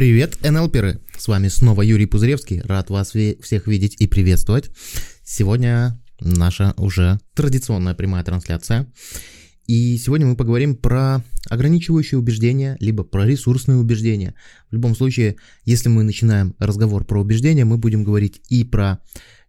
Привет, НЛперы! С вами снова Юрий Пузыревский. Рад вас всех видеть и приветствовать. Сегодня наша уже традиционная прямая трансляция. И сегодня мы поговорим про ограничивающие убеждения, либо про ресурсные убеждения. В любом случае, если мы начинаем разговор про убеждения, мы будем говорить и про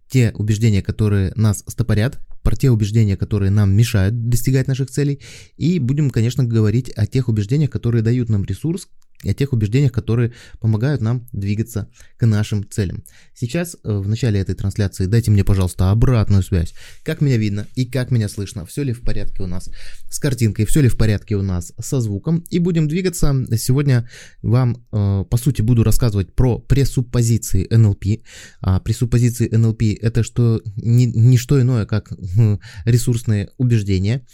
те убеждения, которые нас стопорят, про те убеждения, которые нам мешают достигать наших целей, и будем, конечно, говорить о тех убеждениях, которые дают нам ресурс, и о тех убеждениях, которые помогают нам двигаться к нашим целям. Сейчас, э, в начале этой трансляции, дайте мне, пожалуйста, обратную связь. Как меня видно и как меня слышно, все ли в порядке у нас с картинкой, все ли в порядке у нас со звуком. И будем двигаться. Сегодня вам, э, по сути, буду рассказывать про пресуппозиции НЛП. А пресуппозиции НЛП это что, не, не что иное, как ресурсные убеждения.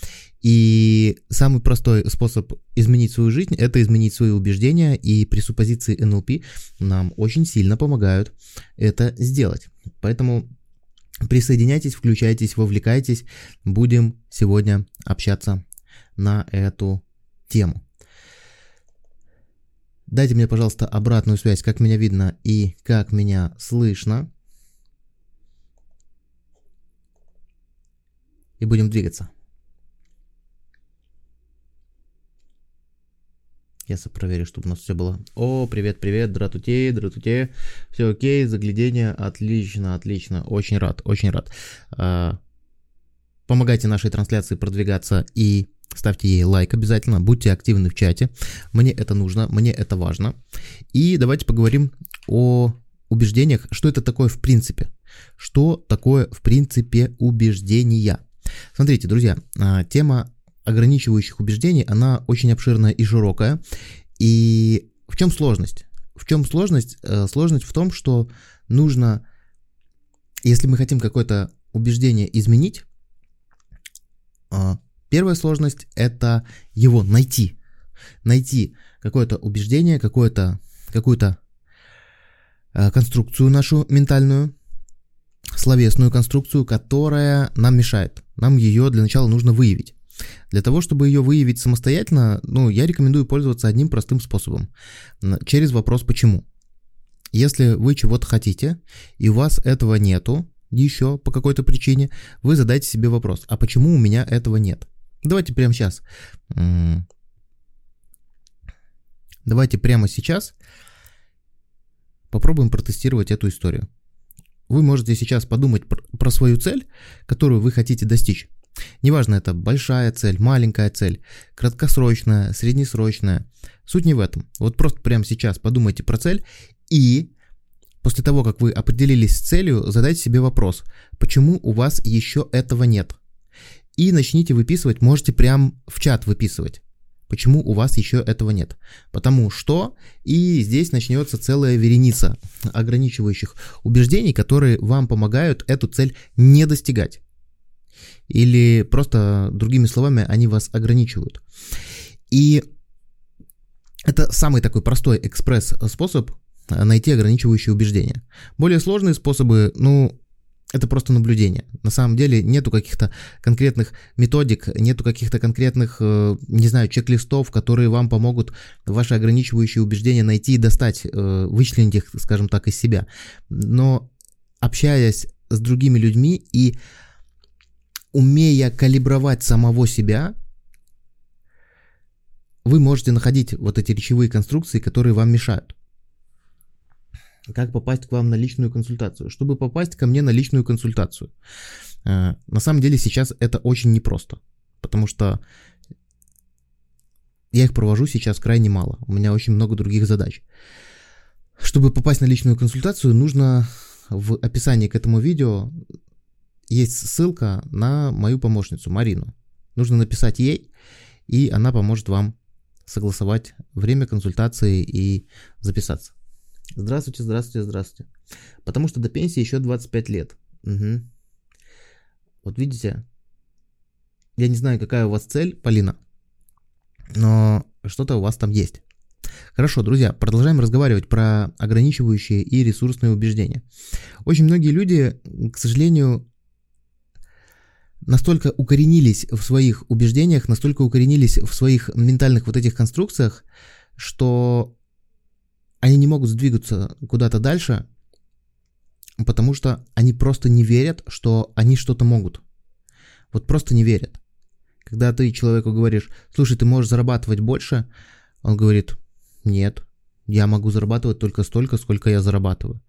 И самый простой способ изменить свою жизнь – это изменить свои убеждения, и пресуппозиции НЛП нам очень сильно помогают это сделать. Поэтому присоединяйтесь, включайтесь, вовлекайтесь. Будем сегодня общаться на эту тему. Дайте мне, пожалуйста, обратную связь, как меня видно и как меня слышно. И будем двигаться. Я проверю, чтобы у нас все было. О, привет, привет, дратуте, дратуте. Все окей, заглядение, отлично, отлично. Очень рад, очень рад. А, помогайте нашей трансляции продвигаться и ставьте ей лайк обязательно, будьте активны в чате. Мне это нужно, мне это важно. И давайте поговорим о убеждениях, что это такое в принципе. Что такое в принципе убеждения? Смотрите, друзья, а, тема ограничивающих убеждений, она очень обширная и широкая. И в чем сложность? В чем сложность? Э, сложность в том, что нужно, если мы хотим какое-то убеждение изменить, э, первая сложность это его найти. Найти какое-то убеждение, какое-то, какую-то э, конструкцию нашу ментальную, словесную конструкцию, которая нам мешает. Нам ее для начала нужно выявить. Для того, чтобы ее выявить самостоятельно, ну, я рекомендую пользоваться одним простым способом. Через вопрос «почему?». Если вы чего-то хотите, и у вас этого нету, еще по какой-то причине, вы задайте себе вопрос, а почему у меня этого нет? Давайте прямо сейчас. Давайте прямо сейчас попробуем протестировать эту историю. Вы можете сейчас подумать про свою цель, которую вы хотите достичь. Неважно, это большая цель, маленькая цель, краткосрочная, среднесрочная. Суть не в этом. Вот просто прямо сейчас подумайте про цель и после того, как вы определились с целью, задайте себе вопрос, почему у вас еще этого нет. И начните выписывать, можете прям в чат выписывать. Почему у вас еще этого нет? Потому что, и здесь начнется целая вереница ограничивающих убеждений, которые вам помогают эту цель не достигать или просто, другими словами, они вас ограничивают. И это самый такой простой экспресс-способ найти ограничивающие убеждения. Более сложные способы, ну, это просто наблюдение. На самом деле нету каких-то конкретных методик, нету каких-то конкретных, э, не знаю, чек-листов, которые вам помогут ваши ограничивающие убеждения найти и достать, э, вычленить их, скажем так, из себя. Но общаясь с другими людьми и умея калибровать самого себя, вы можете находить вот эти речевые конструкции, которые вам мешают. Как попасть к вам на личную консультацию? Чтобы попасть ко мне на личную консультацию, э, на самом деле сейчас это очень непросто, потому что я их провожу сейчас крайне мало. У меня очень много других задач. Чтобы попасть на личную консультацию, нужно в описании к этому видео есть ссылка на мою помощницу Марину. Нужно написать ей, и она поможет вам согласовать время консультации и записаться. Здравствуйте, здравствуйте, здравствуйте. Потому что до пенсии еще 25 лет. Угу. Вот видите, я не знаю, какая у вас цель, Полина, но что-то у вас там есть. Хорошо, друзья, продолжаем разговаривать про ограничивающие и ресурсные убеждения. Очень многие люди, к сожалению, настолько укоренились в своих убеждениях, настолько укоренились в своих ментальных вот этих конструкциях, что они не могут сдвигаться куда-то дальше, потому что они просто не верят, что они что-то могут. Вот просто не верят. Когда ты человеку говоришь, слушай, ты можешь зарабатывать больше, он говорит, нет, я могу зарабатывать только столько, сколько я зарабатываю.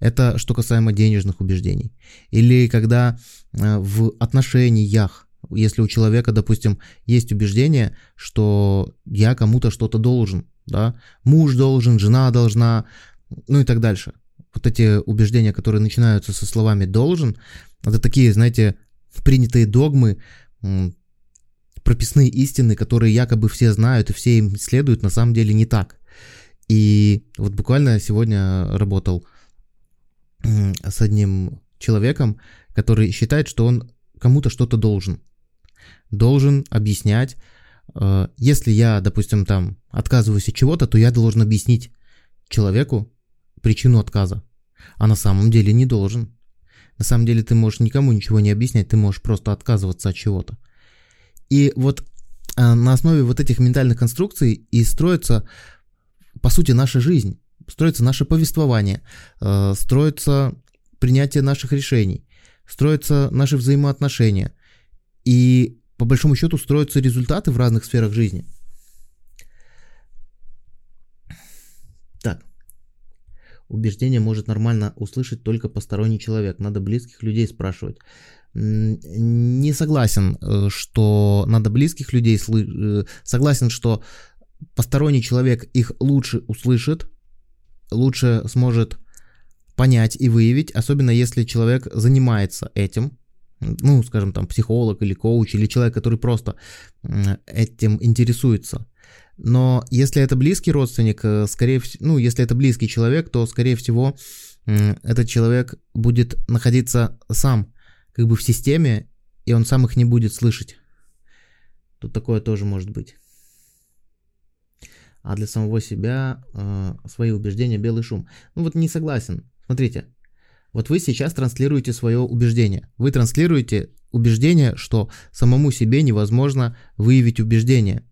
Это что касаемо денежных убеждений. Или когда э, в отношениях, если у человека, допустим, есть убеждение, что я кому-то что-то должен, да, муж должен, жена должна, ну и так дальше. Вот эти убеждения, которые начинаются со словами «должен», это такие, знаете, принятые догмы, прописные истины, которые якобы все знают и все им следуют, на самом деле не так. И вот буквально сегодня работал с одним человеком, который считает, что он кому-то что-то должен. Должен объяснять. Э, если я, допустим, там отказываюсь от чего-то, то я должен объяснить человеку причину отказа. А на самом деле не должен. На самом деле ты можешь никому ничего не объяснять, ты можешь просто отказываться от чего-то. И вот а, на основе вот этих ментальных конструкций и строится, по сути, наша жизнь, строится наше повествование, э, строится принятие наших решений, строятся наши взаимоотношения. И по большому счету строятся результаты в разных сферах жизни. Так. Убеждение может нормально услышать только посторонний человек. Надо близких людей спрашивать не согласен, э, что надо близких людей слышать. Э, согласен, что посторонний человек их лучше услышит, лучше сможет понять и выявить, особенно если человек занимается этим, ну, скажем, там, психолог или коуч, или человек, который просто этим интересуется. Но если это близкий родственник, э, скорее всего, ну, если это близкий человек, то, скорее всего, этот человек будет находиться сам как бы в системе, и он сам их не будет слышать. Тут такое тоже может быть. А для самого себя э, свои убеждения белый шум. Ну вот не согласен. Смотрите, вот вы сейчас транслируете свое убеждение. Вы транслируете убеждение, что самому себе невозможно выявить убеждение.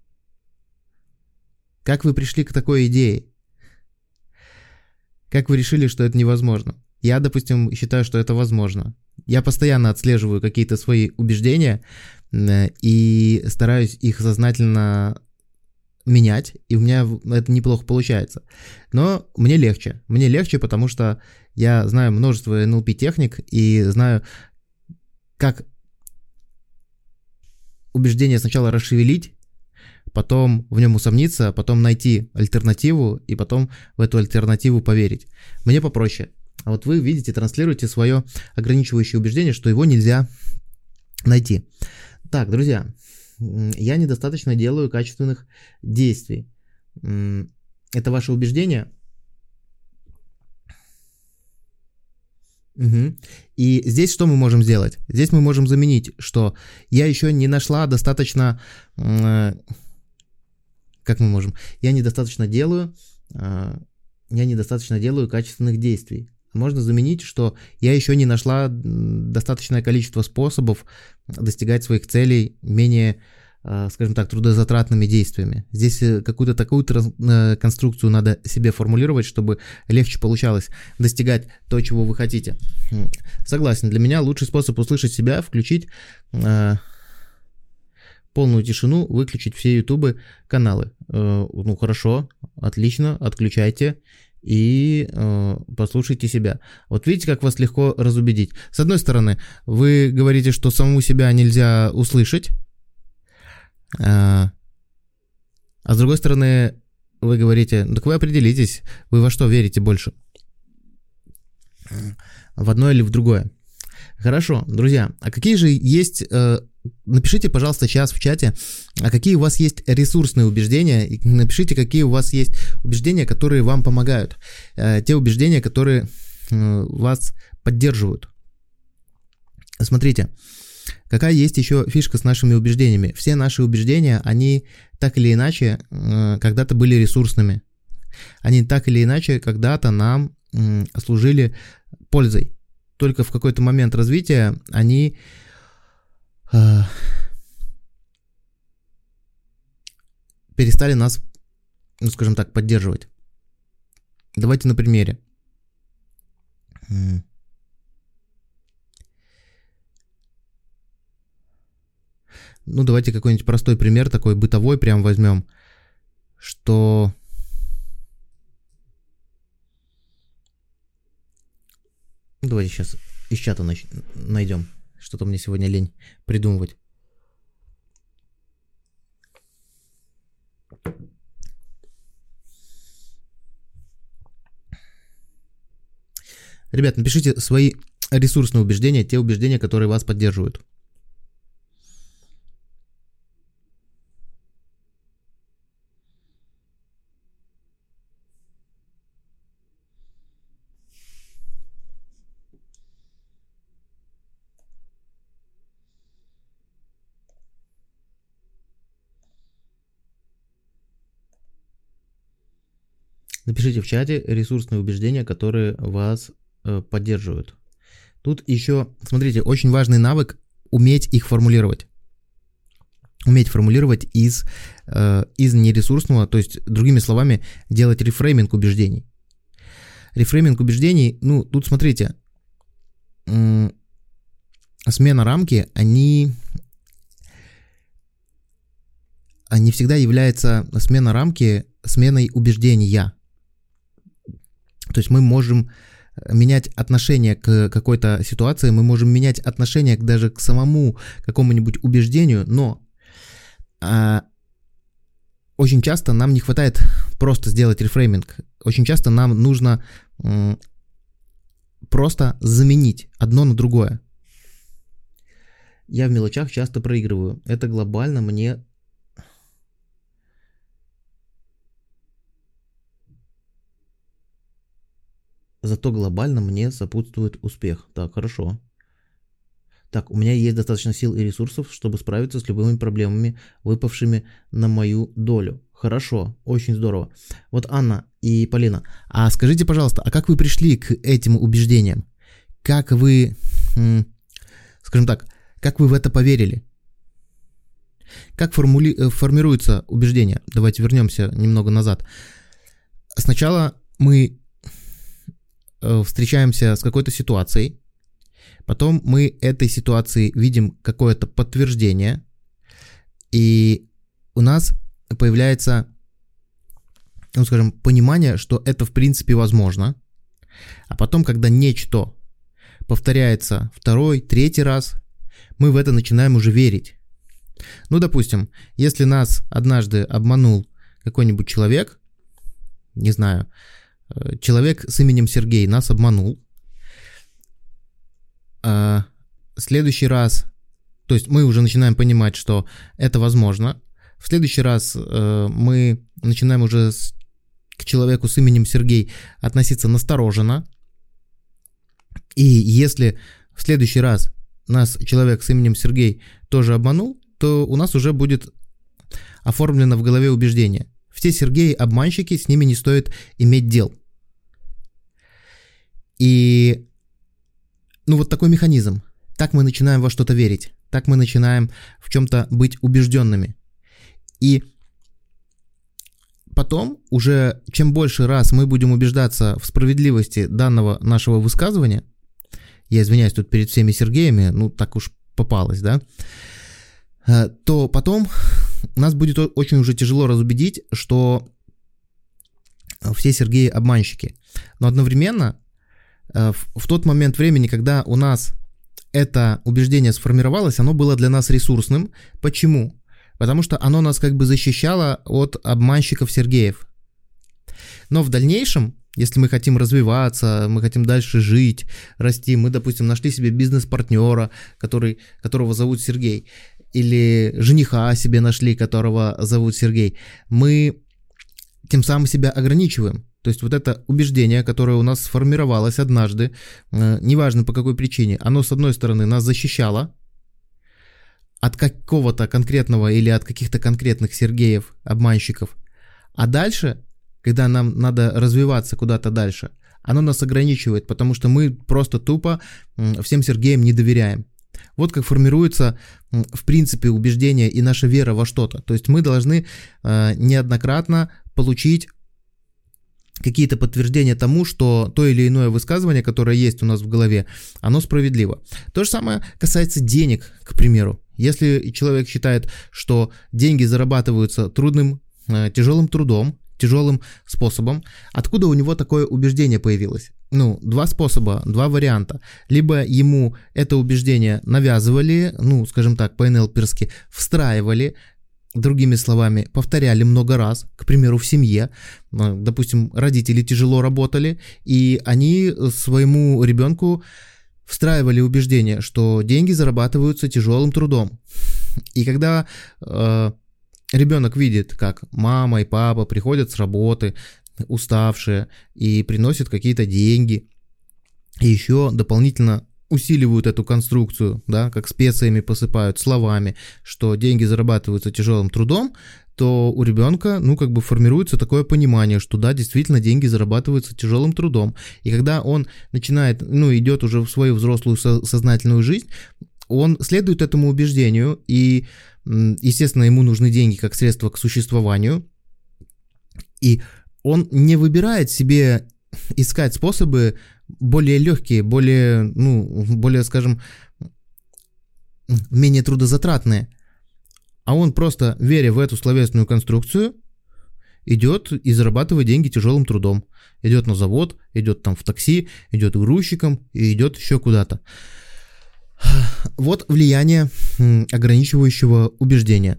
Как вы пришли к такой идее? Как вы решили, что это невозможно? Я, допустим, считаю, что это возможно. Я постоянно отслеживаю какие-то свои убеждения э, и стараюсь их сознательно менять, и у меня это неплохо получается. Но мне легче. Мне легче, потому что я знаю множество NLP-техник и знаю, как убеждение сначала расшевелить, потом в нем усомниться, потом найти альтернативу и потом в эту альтернативу поверить. Мне попроще. А вот вы видите, транслируете свое ограничивающее убеждение, что его нельзя найти. Так, друзья, я недостаточно делаю качественных действий. Это ваше убеждение? Угу. И здесь что мы можем сделать? Здесь мы можем заменить, что я еще не нашла достаточно... Э, как мы можем? Я недостаточно делаю... Э, я недостаточно делаю качественных действий можно заменить, что я еще не нашла достаточное количество способов достигать своих целей менее, э, скажем так, трудозатратными действиями. Здесь э, какую-то такую э, конструкцию надо себе формулировать, чтобы легче получалось достигать то, чего вы хотите. Согласен, для меня лучший способ услышать себя, включить полную тишину, выключить все ютубы каналы. Ну хорошо, отлично, отключайте и э, послушайте себя. Вот видите, как вас легко разубедить. С одной стороны, вы говорите, что саму себя нельзя услышать, э, а с другой стороны, вы говорите, так вы определитесь, вы во что верите больше. В одно или в другое. Хорошо, друзья, а какие же есть э, Напишите, пожалуйста, сейчас в чате, а какие у вас есть ресурсные убеждения, и напишите, какие у вас есть убеждения, которые вам помогают, э, те убеждения, которые э, вас поддерживают. Смотрите, какая есть еще фишка с нашими убеждениями. Все наши убеждения, они так или иначе э, когда-то были ресурсными. Они так или иначе когда-то нам служили пользой. Только в какой-то момент развития они перестали нас, ну скажем так, поддерживать. Давайте на примере. Ну, давайте какой-нибудь простой пример, такой бытовой прям возьмем, что... Ну, давайте сейчас из чата найдем. Что-то мне сегодня лень придумывать. Ребят, напишите свои ресурсные убеждения, те убеждения, которые вас поддерживают. Напишите в чате ресурсные убеждения, которые вас э, поддерживают. Тут еще, смотрите, очень важный навык уметь их формулировать. Уметь формулировать из, э, из нересурсного, то есть, другими словами, делать рефрейминг убеждений. Рефрейминг убеждений, ну, тут смотрите, э, смена рамки, они, они всегда является смена рамки сменой убеждения. То есть мы можем э, менять отношение к какой-то ситуации, мы можем менять отношение даже к самому какому-нибудь убеждению, но а, очень часто нам не хватает просто сделать рефрейминг. Очень часто нам нужно м, просто заменить одно на другое. Я в мелочах часто проигрываю. Это глобально мне Зато глобально мне сопутствует успех. Так, хорошо. Так, у меня есть достаточно сил и ресурсов, чтобы справиться с любыми проблемами, выпавшими на мою долю. Хорошо, очень здорово. Вот Анна и Полина, а скажите, пожалуйста, а как вы пришли к этим убеждениям? Как вы, скажем так, как вы в это поверили? Как формули... Э, формируется убеждение? Давайте вернемся немного назад. Сначала мы встречаемся с какой-то ситуацией, потом мы этой ситуации видим какое-то подтверждение, и у нас появляется, ну скажем, понимание, что это в принципе возможно, а потом, когда нечто повторяется второй, третий раз, мы в это начинаем уже верить. Ну, допустим, если нас однажды обманул какой-нибудь человек, не знаю, Э, человек с именем Сергей нас обманул. А следующий раз, то есть мы уже начинаем понимать, что это возможно. В следующий раз э, мы начинаем уже к человеку с именем Сергей относиться настороженно. И если в следующий раз нас человек с именем Сергей тоже обманул, то у нас уже будет оформлено в голове убеждение. Все Сергеи обманщики, с ними не стоит иметь дел. И ну вот такой механизм. Так мы начинаем во что-то верить. Так мы начинаем в чем-то быть убежденными. И потом, уже чем больше раз мы будем убеждаться в справедливости данного нашего высказывания, я извиняюсь тут перед всеми Сергеями, ну так уж попалось, да, э, то потом нас будет очень уже тяжело разубедить, что все Сергеи обманщики. Но одновременно э, в тот момент времени, когда у нас это убеждение сформировалось, оно было для нас ресурсным. Почему? Потому что оно нас как бы защищало от обманщиков Сергеев. Но в дальнейшем, если мы хотим развиваться, мы хотим дальше жить, расти, мы, допустим, нашли себе бизнес-партнера, который, которого зовут Сергей, или жениха себе нашли, которого зовут Сергей, мы тем самым себя ограничиваем. То есть вот это убеждение, которое у нас сформировалось однажды, э, неважно по какой причине, оно с одной стороны нас защищало от какого-то конкретного или от каких-то конкретных Сергеев, обманщиков, а дальше, когда нам надо развиваться куда-то дальше, оно нас ограничивает, потому что мы просто тупо всем Сергеям не доверяем. Вот как формируется, в принципе, убеждение и наша вера во что-то. То есть мы должны э, неоднократно получить какие-то подтверждения тому, что то или иное высказывание, которое есть у нас в голове, оно справедливо. То же самое касается денег, к примеру. Если человек считает, что деньги зарабатываются трудным, э, тяжелым трудом, тяжелым способом, откуда у него такое убеждение появилось? Ну, два способа, два варианта. Либо ему это убеждение навязывали, ну, скажем так, по-НЛПерски, встраивали, Другими словами, повторяли много раз, к примеру, в семье, э, допустим, родители тяжело работали, и они своему ребенку встраивали убеждение, что деньги зарабатываются тяжелым трудом. И когда э, ребенок видит, как мама и папа приходят с работы, уставшие, и приносят какие-то деньги, и еще дополнительно усиливают эту конструкцию, да, как специями посыпают словами, что деньги зарабатываются тяжелым трудом, то у ребенка, ну, как бы формируется такое понимание, что да, действительно деньги зарабатываются тяжелым трудом. И когда он начинает, ну, идет уже в свою взрослую со- сознательную жизнь, он следует этому убеждению, и, естественно, ему нужны деньги как средство к существованию, и он не выбирает себе искать способы более легкие, более, ну, более, скажем, менее трудозатратные. А он просто, веря в эту словесную конструкцию, идет и зарабатывает деньги тяжелым трудом. Идет на завод, идет там в такси, идет грузчиком и идет еще куда-то. Вот влияние ограничивающего убеждения.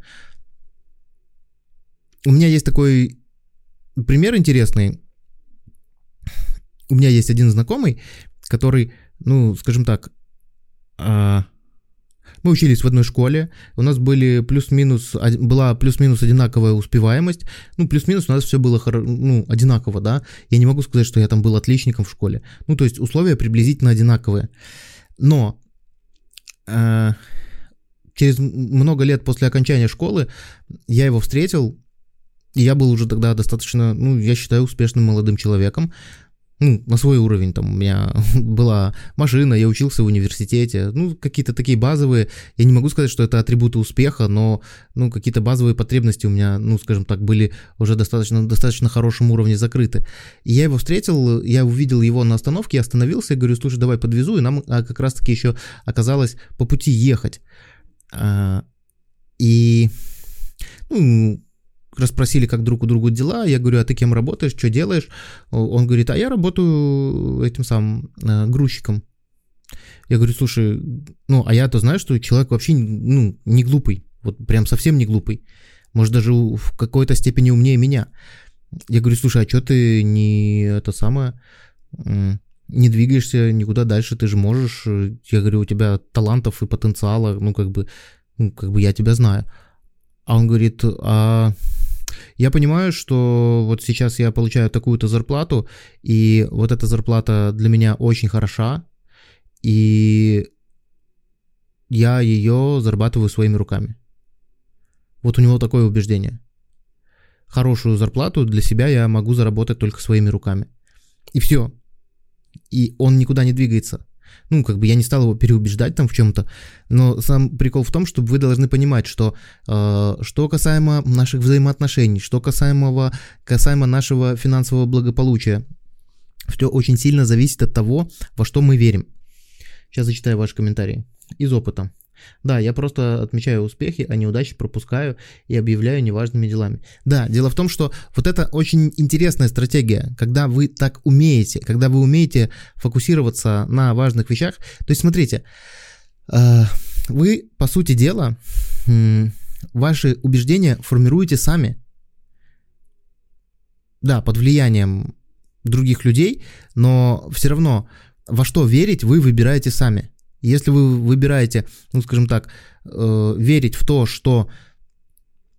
У меня есть такой пример интересный. У меня есть один знакомый, который, ну, скажем так, а, мы учились в одной школе, у нас были плюс-минус, была плюс-минус одинаковая успеваемость, ну, плюс-минус у нас все было ну, одинаково, да, я не могу сказать, что я там был отличником в школе, ну, то есть условия приблизительно одинаковые, но э, через много лет после окончания школы я его встретил, я был уже тогда достаточно, ну, я считаю, успешным молодым человеком, ну, на свой уровень, там у меня была машина, я учился в университете, ну, какие-то такие базовые, я не могу сказать, что это атрибуты успеха, но, ну, какие-то базовые потребности у меня, ну, скажем так, были уже достаточно, достаточно хорошем уровне закрыты. И я его встретил, я увидел его на остановке, я остановился, я говорю, слушай, давай подвезу, и нам а, как раз-таки еще оказалось по пути ехать. А, и, ну, расспросили, как друг у друга дела. Я говорю, а ты кем работаешь, что делаешь? Он говорит, а я работаю этим самым э, грузчиком. Я говорю, слушай, ну, а я-то знаю, что человек вообще, ну, не глупый. Вот прям совсем не глупый. Может, даже в какой-то степени умнее меня. Я говорю, слушай, а что ты не это самое, не двигаешься никуда дальше, ты же можешь. Я говорю, у тебя талантов и потенциала, ну, как бы, ну, как бы я тебя знаю. А он говорит, а я понимаю, что вот сейчас я получаю такую-то зарплату, и вот эта зарплата для меня очень хороша, и я ее зарабатываю своими руками. Вот у него такое убеждение. Хорошую зарплату для себя я могу заработать только своими руками. И все. И он никуда не двигается. Ну, как бы я не стал его переубеждать там в чем-то, но сам прикол в том, чтобы вы должны понимать, что э, что касаемо наших взаимоотношений, что касаемо, касаемо нашего финансового благополучия, все очень сильно зависит от того, во что мы верим. Сейчас зачитаю ваши комментарии из опыта. Да, я просто отмечаю успехи, а неудачи пропускаю и объявляю неважными делами. Да, дело в том, что вот это очень интересная стратегия, когда вы так умеете, когда вы умеете фокусироваться на важных вещах. То есть, смотрите, э, вы, по сути дела, ваши убеждения формируете сами. Да, под влиянием других людей, но все равно во что верить вы выбираете сами. Если вы выбираете, ну, скажем так, э, верить в то, что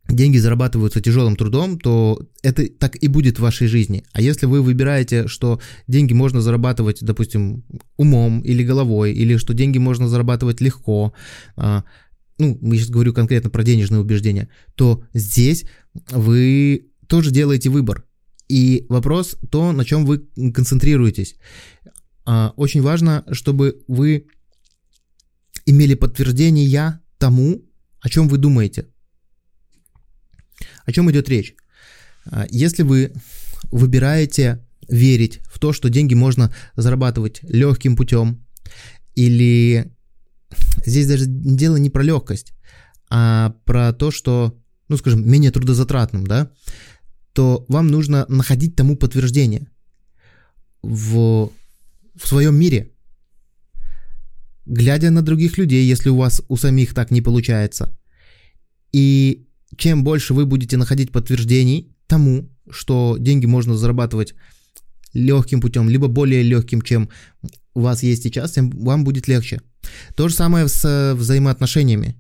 деньги зарабатываются тяжелым трудом, то это так и будет в вашей жизни. А если вы выбираете, что деньги можно зарабатывать, допустим, умом или головой, или что деньги можно зарабатывать легко, э, ну, я сейчас говорю конкретно про денежные убеждения, то здесь вы тоже делаете выбор. И вопрос то, на чем вы концентрируетесь. Э, очень важно, чтобы вы имели подтверждение тому, о чем вы думаете. О чем идет речь? А, если вы выбираете верить в то, что деньги можно зарабатывать легким путем, или здесь даже дело не про легкость, а про то, что, ну, скажем, менее трудозатратным, да, то вам нужно находить тому подтверждение в, в своем мире, глядя на других людей, если у вас у самих так не получается. И чем больше вы будете находить подтверждений тому, что деньги можно зарабатывать легким путем, либо более легким, чем у вас есть сейчас, тем вам будет легче. То же самое с э, взаимоотношениями.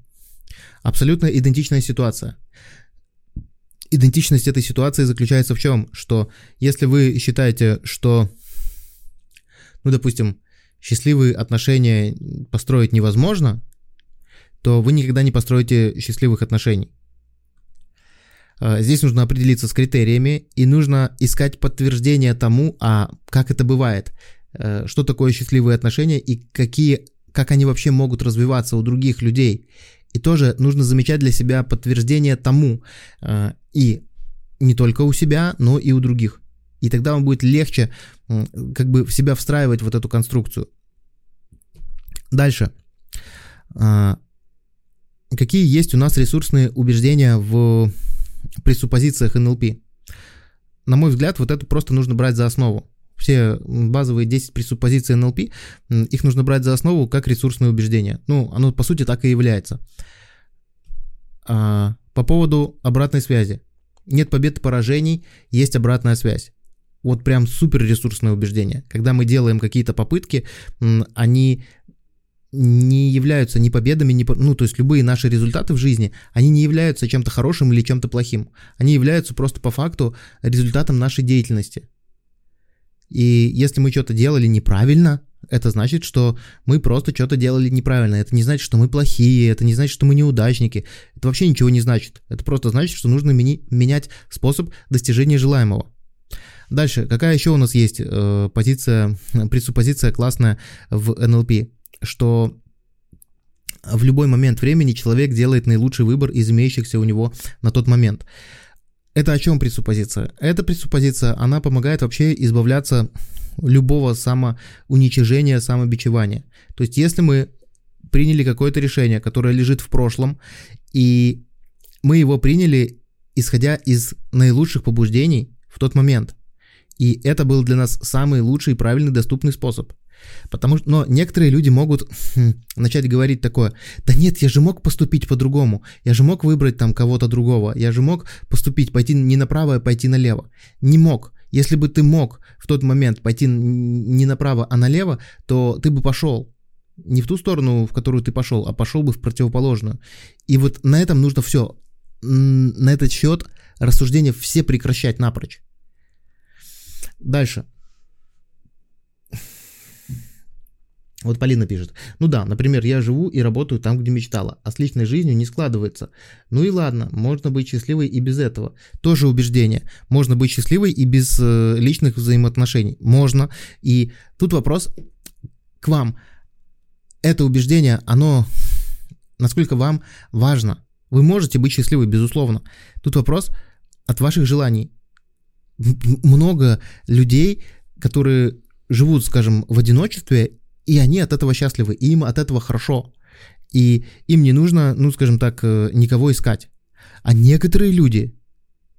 Абсолютно идентичная ситуация. Идентичность этой ситуации заключается в чем? Что если вы считаете, что, ну, допустим, счастливые отношения построить невозможно, то вы никогда не построите счастливых отношений. Э, здесь нужно определиться с критериями и нужно искать подтверждение тому, а как это бывает, э, что такое счастливые отношения и какие, как они вообще могут развиваться у других людей. И тоже нужно замечать для себя подтверждение тому э, и не только у себя, но и у других. И тогда вам будет легче как бы в себя встраивать вот эту конструкцию. Дальше. Какие есть у нас ресурсные убеждения в пресуппозициях НЛП. На мой взгляд, вот это просто нужно брать за основу. Все базовые 10 пресуппозиций НЛП, их нужно брать за основу как ресурсное убеждение. Ну, оно по сути так и является. А, по поводу обратной связи. Нет побед и поражений, есть обратная связь. Вот прям супер ресурсное убеждение. Когда мы делаем какие-то попытки, они не являются ни победами, ни, ну, то есть любые наши результаты в жизни, они не являются чем-то хорошим или чем-то плохим. Они являются просто по факту результатом нашей деятельности. И если мы что-то делали неправильно, это значит, что мы просто что-то делали неправильно. Это не значит, что мы плохие, это не значит, что мы неудачники. Это вообще ничего не значит. Это просто значит, что нужно мени- менять способ достижения желаемого. Дальше, какая еще у нас есть э, позиция, пресуппозиция классная в НЛП? что в любой момент времени человек делает наилучший выбор из имеющихся у него на тот момент. Это о чем пресуппозиция? Эта пресуппозиция, она помогает вообще избавляться любого самоуничижения, самобичевания. То есть если мы приняли какое-то решение, которое лежит в прошлом, и мы его приняли, исходя из наилучших побуждений в тот момент. И это был для нас самый лучший и правильный доступный способ. Потому что, но некоторые люди могут хм, начать говорить такое, да нет, я же мог поступить по-другому, я же мог выбрать там кого-то другого, я же мог поступить, пойти не направо, а пойти налево. Не мог. Если бы ты мог в тот момент пойти не направо, а налево, то ты бы пошел не в ту сторону, в которую ты пошел, а пошел бы в противоположную. И вот на этом нужно все, на этот счет рассуждения все прекращать напрочь. Дальше. Вот Полина пишет. Ну да, например, я живу и работаю там, где мечтала, а с личной жизнью не складывается. Ну и ладно, можно быть счастливой и без этого. Тоже убеждение. Можно быть счастливой и без э, личных взаимоотношений. Можно. И тут вопрос к вам. Это убеждение, оно насколько вам важно. Вы можете быть счастливы, безусловно. Тут вопрос от ваших желаний. Много людей, которые живут, скажем, в одиночестве и они от этого счастливы, и им от этого хорошо. И им не нужно, ну, скажем так, э, никого искать. А некоторые люди,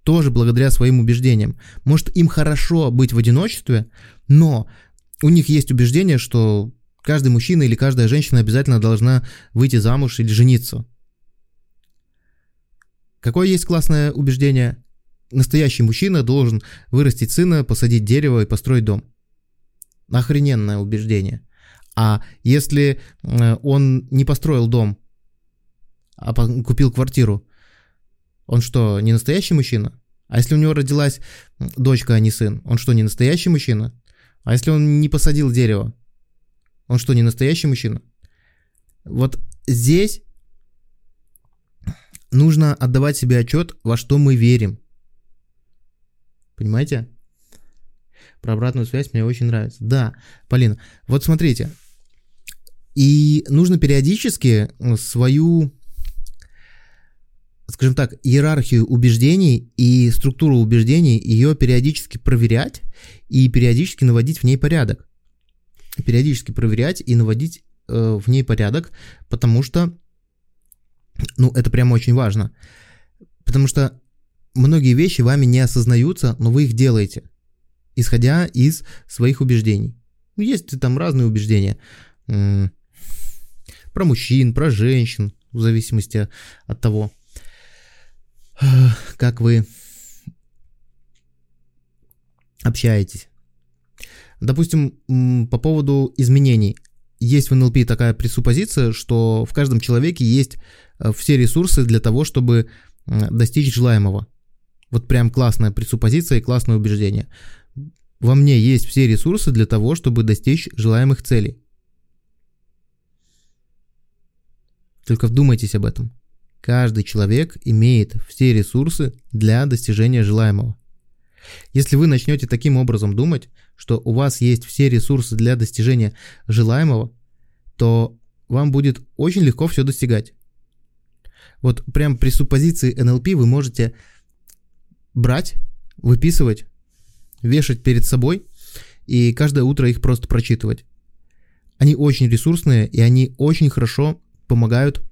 тоже благодаря своим убеждениям, может, им хорошо быть в одиночестве, но у них есть убеждение, что каждый мужчина или каждая женщина обязательно должна выйти замуж или жениться. Какое есть классное убеждение? Настоящий мужчина должен вырастить сына, посадить дерево и построить дом. Охрененное убеждение. А если э, он не построил дом, а купил квартиру, он что, не настоящий мужчина? А если у него родилась дочка, а не сын, он что, не настоящий мужчина? А если он не посадил дерево, он что, не настоящий мужчина? Вот здесь нужно отдавать себе отчет, во что мы верим. Понимаете? Про обратную связь мне очень нравится. Да, Полина, вот смотрите, и нужно периодически свою скажем так, иерархию убеждений и структуру убеждений, ее периодически проверять и периодически наводить в ней порядок. Периодически проверять и наводить э, в ней порядок, потому что, ну, это прямо очень важно. Потому что многие вещи вами не осознаются, но вы их делаете, исходя из своих убеждений. Ну, есть там разные убеждения. Про мужчин, про женщин, в зависимости от того, как вы общаетесь. Допустим, по поводу изменений. Есть в НЛП такая пресуппозиция, что в каждом человеке есть э, все ресурсы для того, чтобы достичь желаемого. Вот прям классная пресуппозиция и классное убеждение. Во мне есть все ресурсы для того, чтобы достичь желаемых целей. Только вдумайтесь об этом. Каждый человек имеет все ресурсы для достижения желаемого. Если вы начнете таким образом думать, что у вас есть все ресурсы для достижения желаемого, то вам будет очень легко все достигать. Вот прям при суппозиции НЛП вы можете брать, выписывать, вешать перед собой и каждое утро их просто прочитывать. Они очень ресурсные и они очень хорошо помогают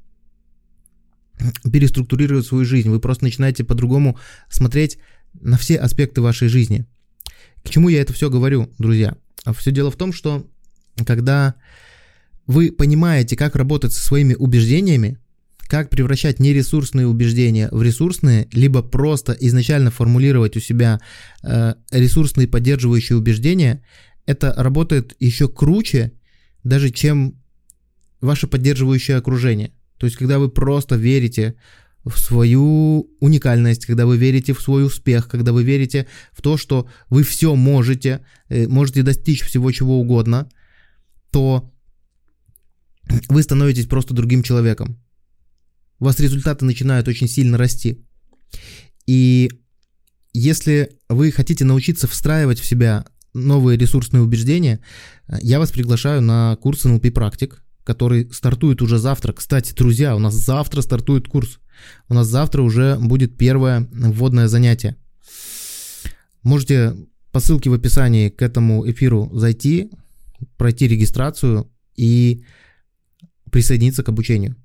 переструктурировать свою жизнь. Вы просто начинаете по-другому смотреть на все аспекты вашей жизни. К чему я это все говорю, друзья? Все дело в том, что когда вы понимаете, как работать со своими убеждениями, как превращать нересурсные убеждения в ресурсные, либо просто изначально формулировать у себя э, ресурсные поддерживающие убеждения, это работает еще круче, даже чем ваше поддерживающее окружение. То есть, когда вы просто верите в свою уникальность, когда вы верите в свой успех, когда вы верите в то, что вы все можете, э, можете достичь всего чего угодно, то вы становитесь просто другим человеком. У вас результаты начинают очень сильно расти. И если вы хотите научиться встраивать в себя новые ресурсные убеждения, я вас приглашаю на курс NLP практик, который стартует уже завтра. Кстати, друзья, у нас завтра стартует курс. У нас завтра уже будет первое вводное занятие. Можете по ссылке в описании к этому эфиру зайти, пройти регистрацию и присоединиться к обучению.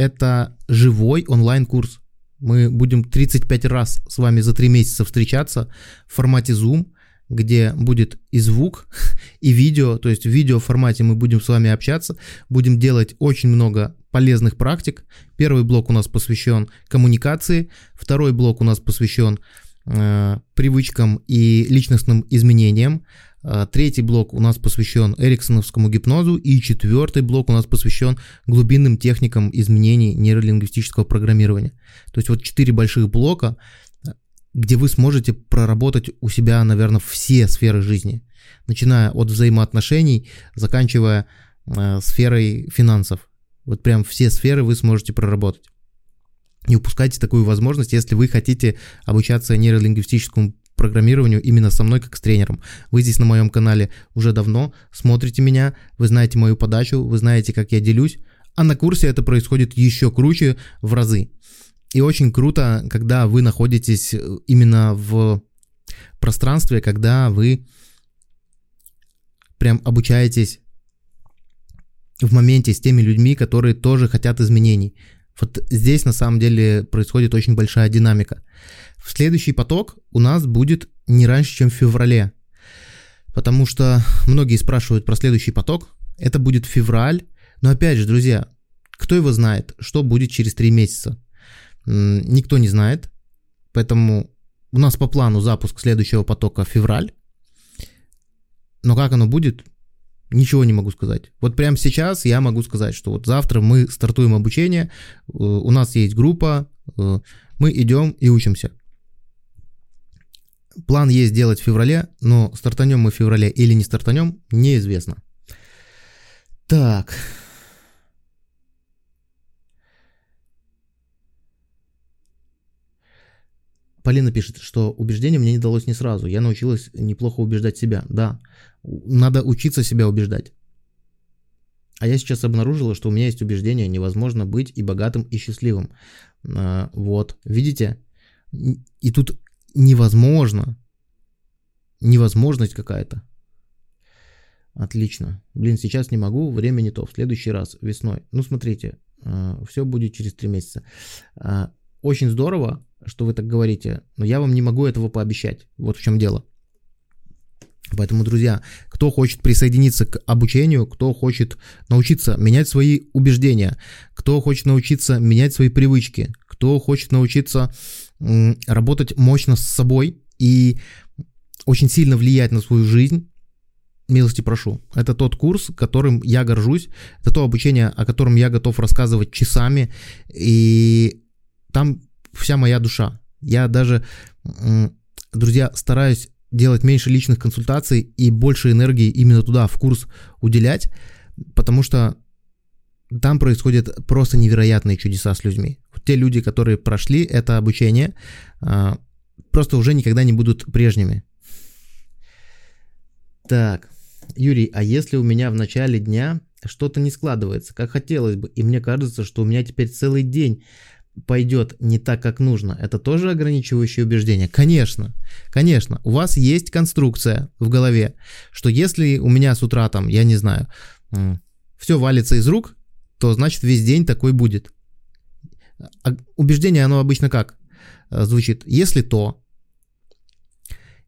Это живой онлайн-курс. Мы будем 35 раз с вами за 3 месяца встречаться в формате Zoom – где будет и звук, и видео, то есть в видео формате мы будем с вами общаться, будем делать очень много полезных практик. Первый блок у нас посвящен коммуникации, второй блок у нас посвящен э, привычкам и личностным изменениям, третий блок у нас посвящен эриксоновскому гипнозу, и четвертый блок у нас посвящен глубинным техникам изменений нейролингвистического программирования. То есть вот четыре больших блока, где вы сможете проработать у себя, наверное, все сферы жизни, начиная от взаимоотношений, заканчивая э, сферой финансов. Вот прям все сферы вы сможете проработать. Не упускайте такую возможность, если вы хотите обучаться нейролингвистическому программированию именно со мной как с тренером. Вы здесь на моем канале уже давно, смотрите меня, вы знаете мою подачу, вы знаете, как я делюсь, а на курсе это происходит еще круче в разы. И очень круто, когда вы находитесь э, именно в пространстве, когда вы прям обучаетесь в моменте с теми людьми, которые тоже хотят изменений. Вот здесь на самом деле происходит очень большая динамика. В следующий поток у нас будет не раньше, чем в феврале. Потому что многие спрашивают про следующий поток. Это будет февраль. Но опять же, друзья, кто его знает, что будет через три месяца никто не знает. Поэтому у нас по плану запуск следующего потока февраль. Но как оно будет, ничего не могу сказать. Вот прямо сейчас я могу сказать, что вот завтра мы стартуем обучение, э, у нас есть группа, э, мы идем и учимся. План есть делать в феврале, но стартанем мы в феврале или не стартанем, неизвестно. Так, Полина пишет, что убеждение мне не далось не сразу. Я научилась неплохо убеждать себя. Да, надо учиться себя убеждать. А я сейчас обнаружила, что у меня есть убеждение, невозможно быть и богатым, и счастливым. А, вот, видите? И тут невозможно. Невозможность какая-то. Отлично. Блин, сейчас не могу, время не то. В следующий раз, весной. Ну, смотрите, а, все будет через три месяца. А, очень здорово, что вы так говорите, но я вам не могу этого пообещать. Вот в чем дело. Поэтому, друзья, кто хочет присоединиться к обучению, кто хочет научиться менять свои убеждения, кто хочет научиться менять свои привычки, кто хочет научиться работать мощно с собой и очень сильно влиять на свою жизнь, милости прошу. Это тот курс, которым я горжусь, это то обучение, о котором я готов рассказывать часами, и там вся моя душа. Я даже, друзья, стараюсь делать меньше личных консультаций и больше энергии именно туда, в курс уделять, потому что там происходят просто невероятные чудеса с людьми. Те люди, которые прошли это обучение, а, просто уже никогда не будут прежними. Так, Юрий, а если у меня в начале дня что-то не складывается, как хотелось бы, и мне кажется, что у меня теперь целый день пойдет не так, как нужно, это тоже ограничивающее убеждение? Конечно, конечно. У вас есть конструкция в голове, что если у меня с утра там, я не знаю, все валится из рук, то значит весь день такой будет. А убеждение, оно обычно как э, звучит? Если то,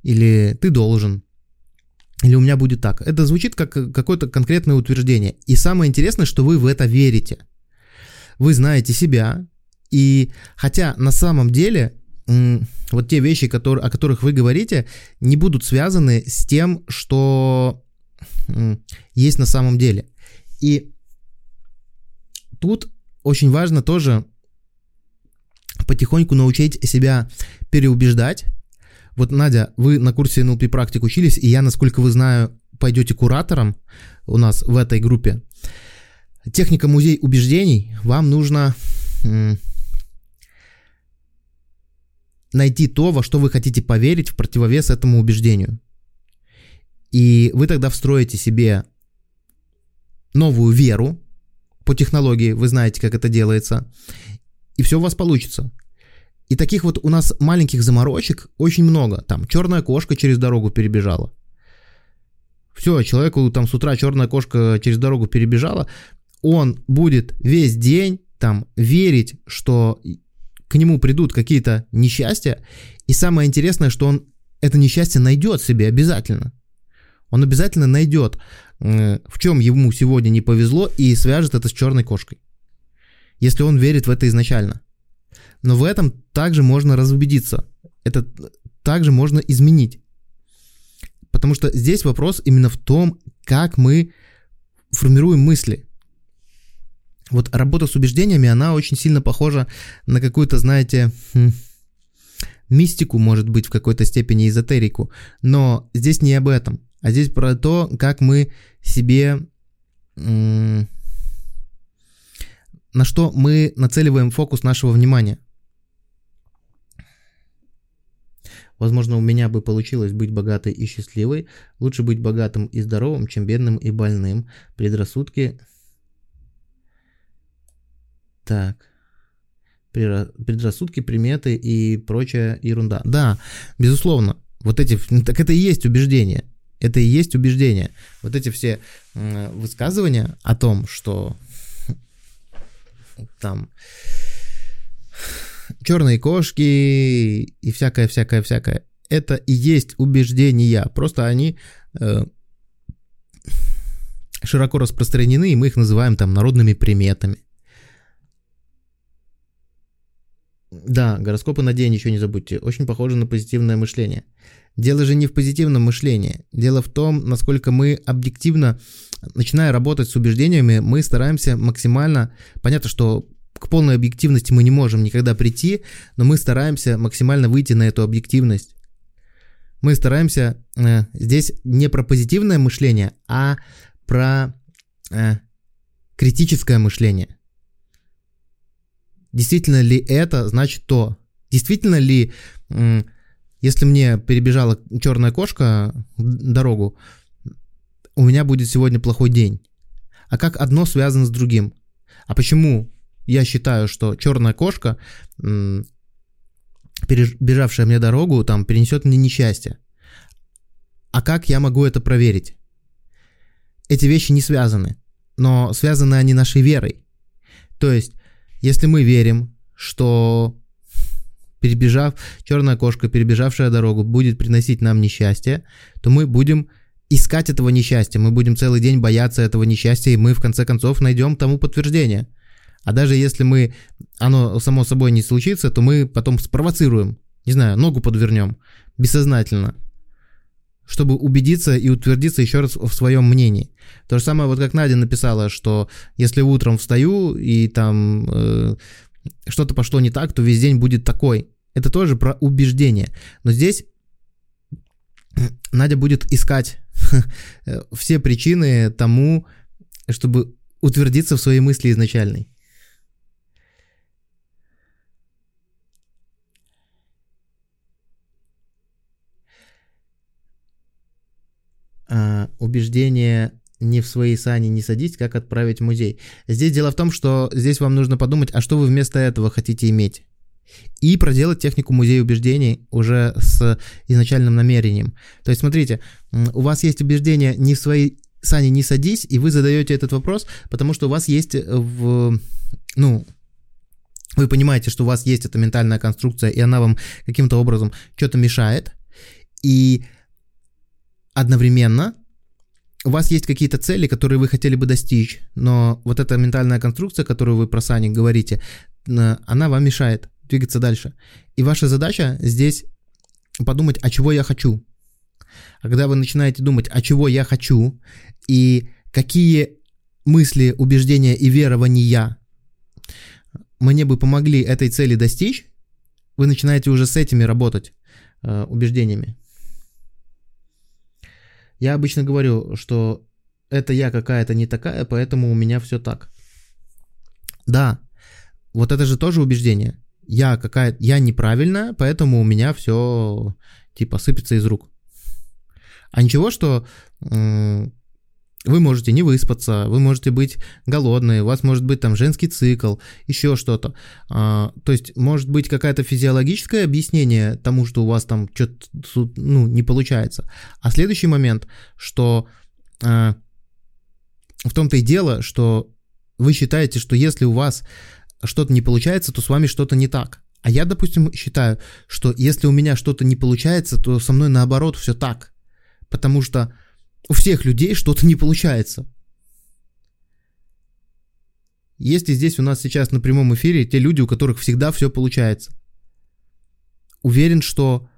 или ты должен, или у меня будет так. Это звучит как какое-то конкретное утверждение. И самое интересное, что вы в это верите. Вы знаете себя, и хотя на самом деле вот те вещи, которые, о которых вы говорите, не будут связаны с тем, что есть на самом деле. И тут очень важно тоже потихоньку научить себя переубеждать. Вот, Надя, вы на курсе NLP практик учились, и я, насколько вы знаю, пойдете куратором у нас в этой группе. Техника музей убеждений. Вам нужно найти то, во что вы хотите поверить в противовес этому убеждению. И вы тогда встроите себе новую веру по технологии, вы знаете, как это делается, и все у вас получится. И таких вот у нас маленьких заморочек очень много. Там черная кошка через дорогу перебежала. Все, человеку там с утра черная кошка через дорогу перебежала, он будет весь день там верить, что к нему придут какие-то несчастья, и самое интересное, что он это несчастье найдет себе обязательно. Он обязательно найдет, в чем ему сегодня не повезло, и свяжет это с черной кошкой. Если он верит в это изначально. Но в этом также можно разубедиться. Это также можно изменить. Потому что здесь вопрос именно в том, как мы формируем мысли. Вот работа с убеждениями, она очень сильно похожа на какую-то, знаете, хм, мистику, может быть, в какой-то степени эзотерику. Но здесь не об этом, а здесь про то, как мы себе... на что мы нацеливаем фокус нашего внимания. Возможно, у меня бы получилось быть богатой и счастливой. Лучше быть богатым и здоровым, чем бедным и больным. Предрассудки так. Предрассудки, приметы и прочая ерунда. Да, безусловно. Вот эти, так это и есть убеждение. Это и есть убеждение. Вот эти все высказывания о том, что там черные кошки и всякое, всякое, всякое. Это и есть убеждения. Просто они э, широко распространены, и мы их называем там народными приметами. Да, гороскопы на день еще не забудьте. Очень похоже на позитивное мышление. Дело же не в позитивном мышлении. Дело в том, насколько мы объективно, начиная работать с убеждениями, мы стараемся максимально... Понятно, что к полной объективности мы не можем никогда прийти, но мы стараемся максимально выйти на эту объективность. Мы стараемся э, здесь не про позитивное мышление, а про э, критическое мышление. Действительно ли это значит то? Действительно ли, если мне перебежала черная кошка дорогу, у меня будет сегодня плохой день? а как одно связано с другим. А почему я считаю, что черная кошка, перебежавшая мне дорогу, там, перенесет мне несчастье? А как я могу это проверить? Эти вещи не связаны, но связаны они нашей верой. То есть, если мы верим, что перебежав, черная кошка, перебежавшая дорогу, будет приносить нам несчастье, то мы будем искать этого несчастья, мы будем целый день бояться этого несчастья, и мы в конце концов найдем тому подтверждение. А даже если мы, оно само собой не случится, то мы потом спровоцируем, не знаю, ногу подвернем, бессознательно, чтобы убедиться и утвердиться еще раз в своем мнении. То же самое, вот как Надя написала, что если утром встаю и там э, что-то пошло не так, то весь день будет такой. Это тоже про убеждение. Но здесь Надя будет искать все причины тому, чтобы утвердиться в своей мысли изначальной. А, убеждение не в свои сани не садись, как отправить в музей. Здесь дело в том, что здесь вам нужно подумать, а что вы вместо этого хотите иметь. И проделать технику музея убеждений уже с изначальным намерением. То есть, смотрите, у вас есть убеждение не в свои сани не садись, и вы задаете этот вопрос, потому что у вас есть в, ну, вы понимаете, что у вас есть эта ментальная конструкция, и она вам каким-то образом что-то мешает, и одновременно у вас есть какие-то цели, которые вы хотели бы достичь, но вот эта ментальная конструкция, которую вы про Сани говорите, она вам мешает двигаться дальше. И ваша задача здесь подумать, а чего я хочу. А когда вы начинаете думать, а чего я хочу, и какие мысли, убеждения и верования мне бы помогли этой цели достичь, вы начинаете уже с этими работать э, убеждениями. Я обычно говорю, что это я какая-то не такая, поэтому у меня все так. Да, вот это же тоже убеждение. Я какая я неправильная, поэтому у меня все типа сыпется из рук. А ничего, что вы можете не выспаться, вы можете быть голодные, у вас может быть там женский цикл, еще что-то. А, то есть может быть какое-то физиологическое объяснение тому, что у вас там что-то ну, не получается. А следующий момент, что а, в том-то и дело, что вы считаете, что если у вас что-то не получается, то с вами что-то не так. А я, допустим, считаю, что если у меня что-то не получается, то со мной наоборот все так. Потому что у всех людей что-то не получается. Если здесь у нас сейчас на прямом эфире те люди, у которых всегда все получается. Уверен, что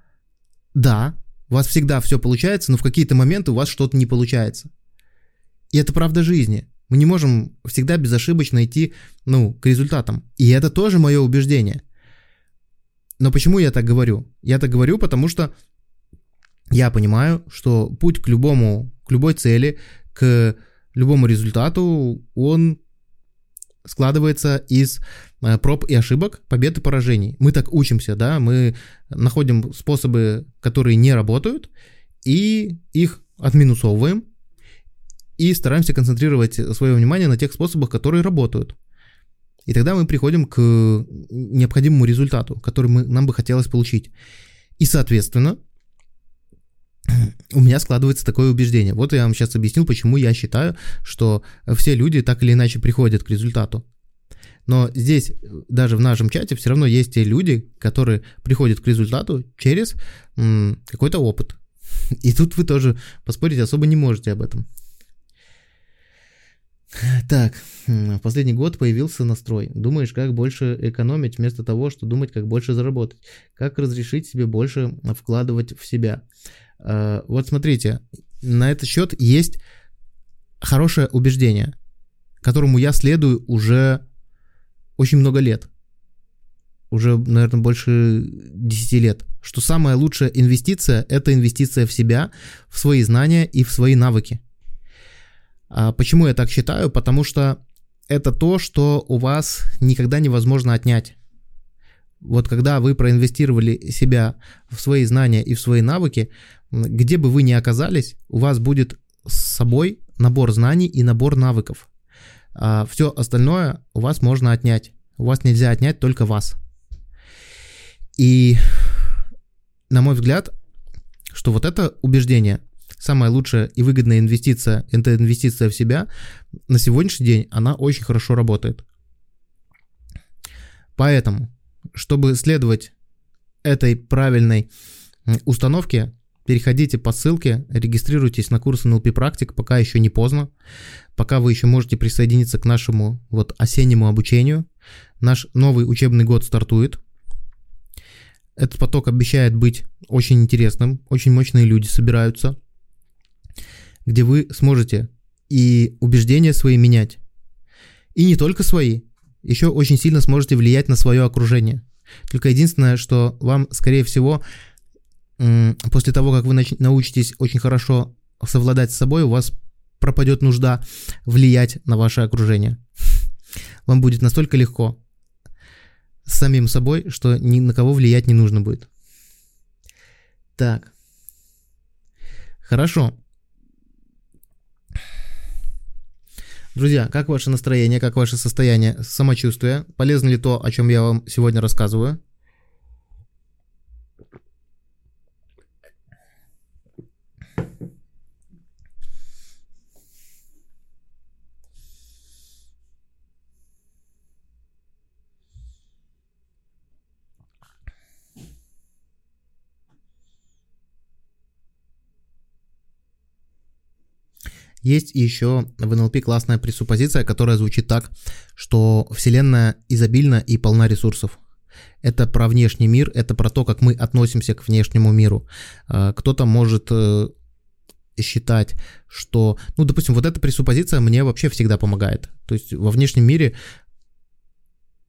да, у вас всегда все получается, но в какие-то моменты у вас что-то не получается. И это правда жизни. Мы не можем всегда безошибочно идти ну, к результатам. И это тоже мое убеждение. Но почему я так говорю? Я так говорю, потому что я понимаю, что путь к любому к любой цели, к любому результату, он складывается из э, проб и ошибок, побед и поражений. Мы так учимся, да, мы находим способы, которые не работают, и их отминусовываем, и стараемся концентрировать свое внимание на тех способах, которые работают. И тогда мы приходим к необходимому результату, который мы, нам бы хотелось получить. И, соответственно, у меня складывается такое убеждение. Вот я вам сейчас объяснил, почему я считаю, что все люди так или иначе приходят к результату. Но здесь, даже в нашем чате, все равно есть те люди, которые приходят к результату через м, какой-то опыт. И тут вы тоже поспорить особо не можете об этом. Так, в последний год появился настрой. Думаешь, как больше экономить, вместо того, что думать, как больше заработать. Как разрешить себе больше вкладывать в себя. Э, вот смотрите, на этот счет есть хорошее убеждение, которому я следую уже очень много лет. Уже, наверное, больше 10 лет. Что самая лучшая инвестиция – это инвестиция в себя, в свои знания и в свои навыки. А почему я так считаю? Потому что это то, что у вас никогда невозможно отнять. Вот когда вы проинвестировали себя в свои знания и в свои навыки, где бы вы ни оказались, у вас будет с собой набор знаний и набор навыков. А все остальное у вас можно отнять. У вас нельзя отнять только вас. И, на мой взгляд, что вот это убеждение, самая лучшая и выгодная инвестиция, это инвестиция в себя, на сегодняшний день она очень хорошо работает. Поэтому, чтобы следовать этой правильной установке, переходите по ссылке, регистрируйтесь на курс NLP практик, пока еще не поздно, пока вы еще можете присоединиться к нашему вот осеннему обучению. Наш новый учебный год стартует. Этот поток обещает быть очень интересным, очень мощные люди собираются, где вы сможете и убеждения свои менять, и не только свои, еще очень сильно сможете влиять на свое окружение. Только единственное, что вам, скорее всего, после того, как вы научитесь очень хорошо совладать с собой, у вас пропадет нужда влиять на ваше окружение. Вам будет настолько легко с самим собой, что ни на кого влиять не нужно будет. Так. Хорошо. Друзья, как ваше настроение, как ваше состояние самочувствия? Полезно ли то, о чем я вам сегодня рассказываю? Есть еще в НЛП классная пресуппозиция, которая звучит так, что Вселенная изобильна и полна ресурсов. Это про внешний мир, это про то, как мы относимся к внешнему миру. А, кто-то может э, считать, что, ну, допустим, вот эта пресуппозиция мне вообще всегда помогает. То есть во внешнем мире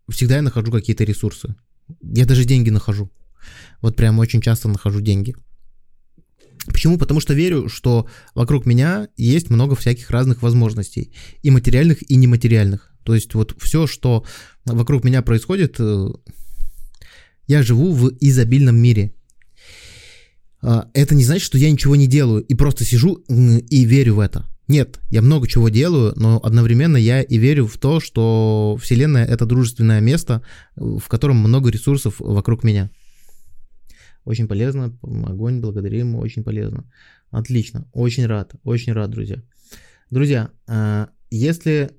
всегда я нахожу какие-то ресурсы. Я даже деньги нахожу. Вот прям очень часто нахожу деньги. Почему? Потому что верю, что вокруг меня есть много всяких разных возможностей, и материальных, и нематериальных. То есть вот все, что вокруг меня происходит, э, я живу в изобильном мире. А, это не значит, что я ничего не делаю и просто сижу и верю в это. Нет, я много чего делаю, но одновременно я и верю в то, что Вселенная — это дружественное место, в котором много ресурсов вокруг меня. Очень полезно. Огонь, благодарим, очень полезно. Отлично. Очень рад. Очень рад, друзья. Друзья, а, если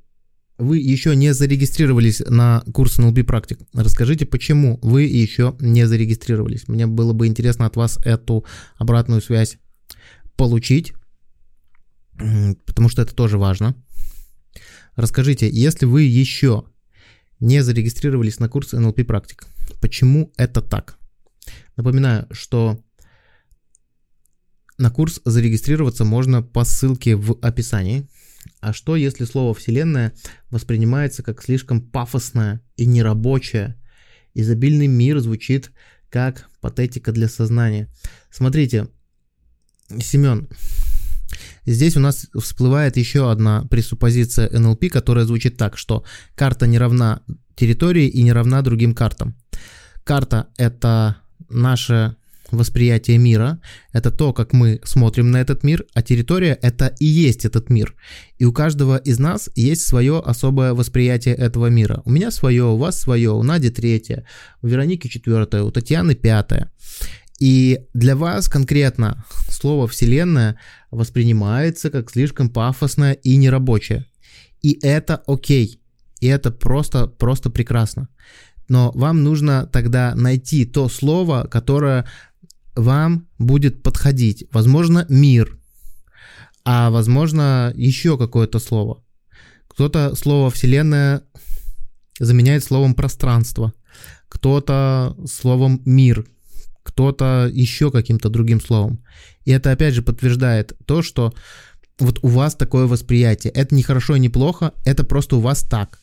вы еще не зарегистрировались на курс NLP практик, расскажите, почему вы еще не зарегистрировались. Мне было бы интересно от вас эту обратную связь получить, потому что это тоже важно. Расскажите, если вы еще не зарегистрировались на курс NLP практик, почему это так? Напоминаю, что на курс зарегистрироваться можно по ссылке в описании. А что, если слово «вселенная» воспринимается как слишком пафосное и нерабочее? Изобильный мир звучит как патетика для сознания. Смотрите, Семен, здесь у нас всплывает еще одна пресуппозиция НЛП, которая звучит так, что карта не равна территории и не равна другим картам. Карта — это наше восприятие мира, это то, как мы смотрим на этот мир, а территория это и есть этот мир. И у каждого из нас есть свое особое восприятие этого мира. У меня свое, у вас свое, у Нади третье, у Вероники четвертое, у Татьяны пятое. И для вас конкретно слово «вселенная» воспринимается как слишком пафосное и нерабочее. И это окей. И это просто, просто прекрасно но вам нужно тогда найти то слово, которое вам будет подходить. Возможно, мир, а возможно, еще какое-то слово. Кто-то слово «вселенная» заменяет словом «пространство», кто-то словом «мир», кто-то еще каким-то другим словом. И это опять же подтверждает то, что вот у вас такое восприятие. Это не хорошо и не плохо, это просто у вас так.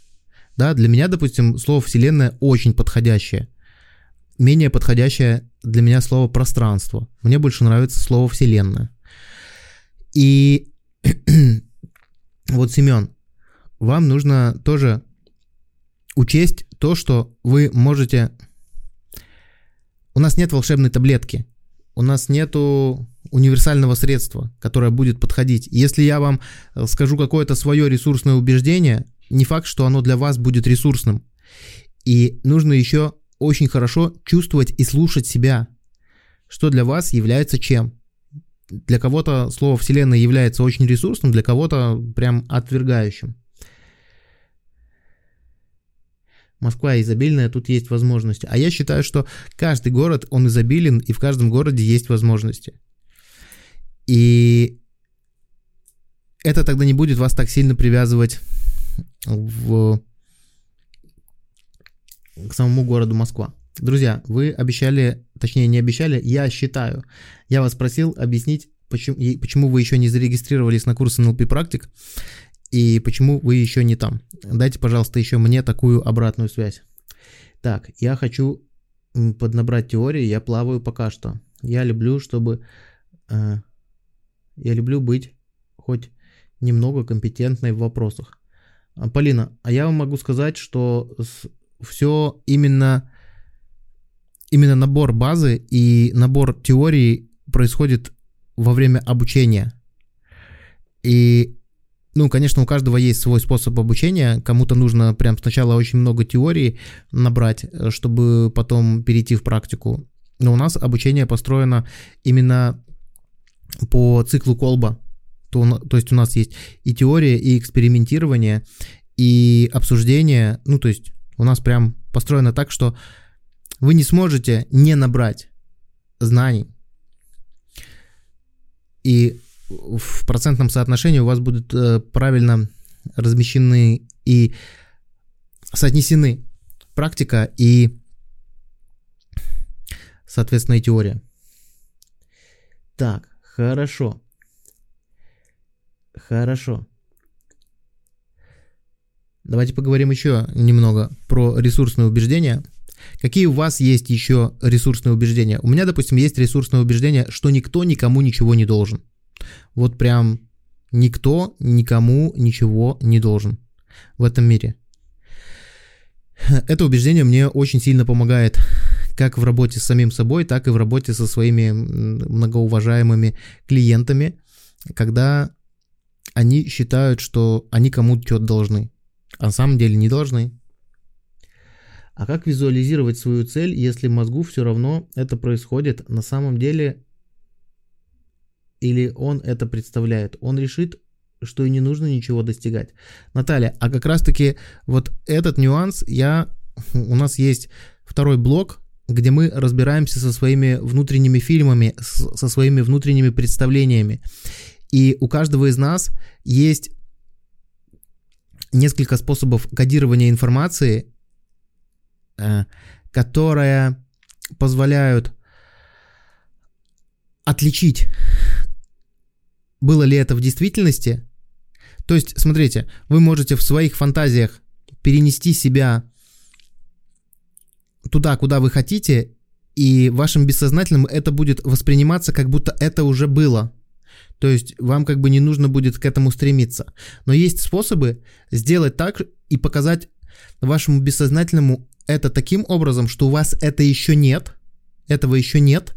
Да, для меня, допустим, слово «вселенная» очень подходящее. Менее подходящее для меня слово «пространство». Мне больше нравится слово «вселенная». И вот, Семен, вам нужно тоже учесть то, что вы можете... У нас нет волшебной таблетки. У нас нету универсального средства, которое будет подходить. Если я вам э, скажу какое-то свое ресурсное убеждение, не факт, что оно для вас будет ресурсным. И нужно еще очень хорошо чувствовать и слушать себя, что для вас является чем. Для кого-то слово «вселенная» является очень ресурсным, для кого-то прям отвергающим. Москва изобильная, тут есть возможности. А я считаю, что каждый город, он изобилен, и в каждом городе есть возможности. И это тогда не будет вас так сильно привязывать в... к самому городу Москва. Друзья, вы обещали, точнее не обещали, я считаю. Я вас просил объяснить, почему, почему вы еще не зарегистрировались на курс NLP практик и почему вы еще не там. Дайте, пожалуйста, еще мне такую обратную связь. Так, я хочу поднабрать теории, я плаваю пока что. Я люблю, чтобы... Э, я люблю быть хоть немного компетентной в вопросах. А, Полина, а я вам могу сказать, что все именно, именно набор базы и набор теории происходит во время обучения. И, ну, конечно, у каждого есть свой способ обучения. Кому-то нужно прям сначала очень много теории набрать, э, чтобы потом перейти в практику. Но у нас обучение построено именно по циклу колба то, то есть у нас есть и теория, и экспериментирование, и обсуждение, ну то есть у нас прям построено так, что вы не сможете не набрать знаний. И в процентном соотношении у вас будут э, правильно размещены и соотнесены практика и, соответственно, и теория. Так, хорошо. Хорошо. Давайте поговорим еще немного про ресурсные убеждения. Какие у вас есть еще ресурсные убеждения? У меня, допустим, есть ресурсное убеждение, что никто никому ничего не должен. Вот прям никто никому ничего не должен в этом мире. Это убеждение мне очень сильно помогает как в работе с самим собой, так и в работе со своими многоуважаемыми клиентами, когда они считают, что они кому-то что-то должны, а на самом деле не должны. А как визуализировать свою цель, если мозгу все равно это происходит на самом деле, или он это представляет? Он решит, что и не нужно ничего достигать. Наталья, а как раз-таки вот этот нюанс я... У нас есть второй блок, где мы разбираемся со своими внутренними фильмами, со своими внутренними представлениями. И у каждого из нас есть несколько способов кодирования информации, э, которые позволяют отличить, было ли это в действительности. То есть, смотрите, вы можете в своих фантазиях перенести себя туда, куда вы хотите, и вашим бессознательным это будет восприниматься, как будто это уже было. То есть вам как бы не нужно будет к этому стремиться. Но есть способы сделать так и показать вашему бессознательному это таким образом, что у вас это еще нет, этого еще нет,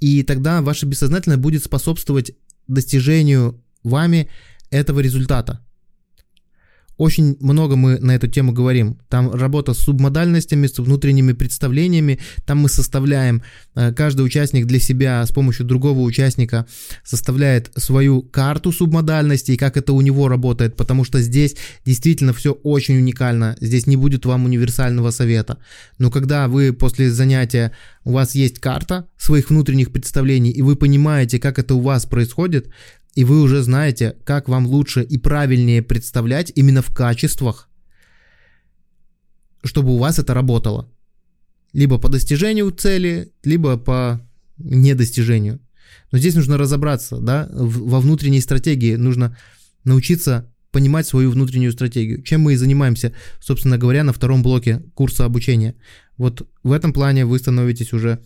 и тогда ваше бессознательное будет способствовать достижению вами этого результата. Очень много мы на эту тему говорим. Там работа с субмодальностями, с внутренними представлениями. Там мы составляем, э, каждый участник для себя с помощью другого участника составляет свою карту субмодальностей, как это у него работает, потому что здесь действительно все очень уникально. Здесь не будет вам универсального совета. Но когда вы после занятия, у вас есть карта своих внутренних представлений, и вы понимаете, как это у вас происходит, и вы уже знаете, как вам лучше и правильнее представлять именно в качествах, чтобы у вас это работало. Либо по достижению цели, либо по недостижению. Но здесь нужно разобраться, да, во внутренней стратегии нужно научиться понимать свою внутреннюю стратегию. Чем мы и занимаемся, собственно говоря, на втором блоке курса обучения. Вот в этом плане вы становитесь уже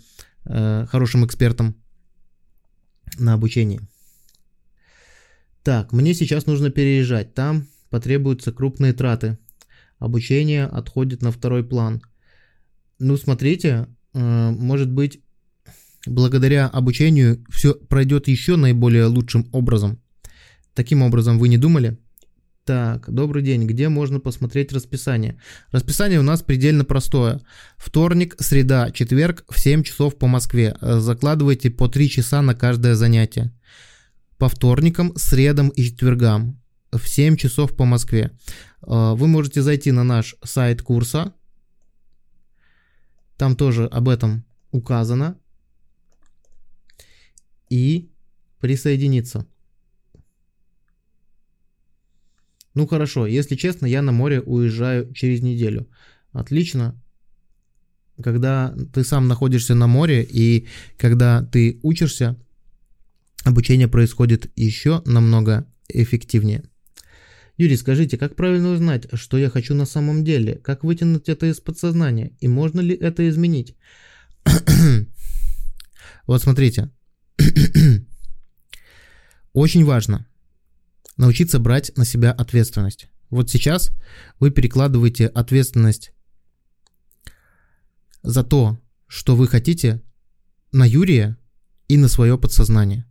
э, хорошим экспертом на обучении. Так, мне сейчас нужно переезжать. Там потребуются крупные траты. Обучение отходит на второй план. Ну, смотрите, э, может быть, благодаря обучению все пройдет еще наиболее лучшим образом. Таким образом, вы не думали? Так, добрый день. Где можно посмотреть расписание? Расписание у нас предельно простое. Вторник, среда, четверг в 7 часов по Москве. Закладывайте по 3 часа на каждое занятие. По вторникам, средам и четвергам в 7 часов по Москве. Э, вы можете зайти на наш сайт курса. Там тоже об этом указано. И присоединиться. Ну хорошо, если честно, я на море уезжаю через неделю. Отлично. Когда ты сам находишься на море и когда ты учишься, обучение происходит еще намного эффективнее. Юрий, скажите, как правильно узнать, что я хочу на самом деле? Как вытянуть это из подсознания? И можно ли это изменить? вот смотрите. Очень важно научиться брать на себя ответственность. Вот сейчас вы перекладываете ответственность за то, что вы хотите, на Юрия и на свое подсознание.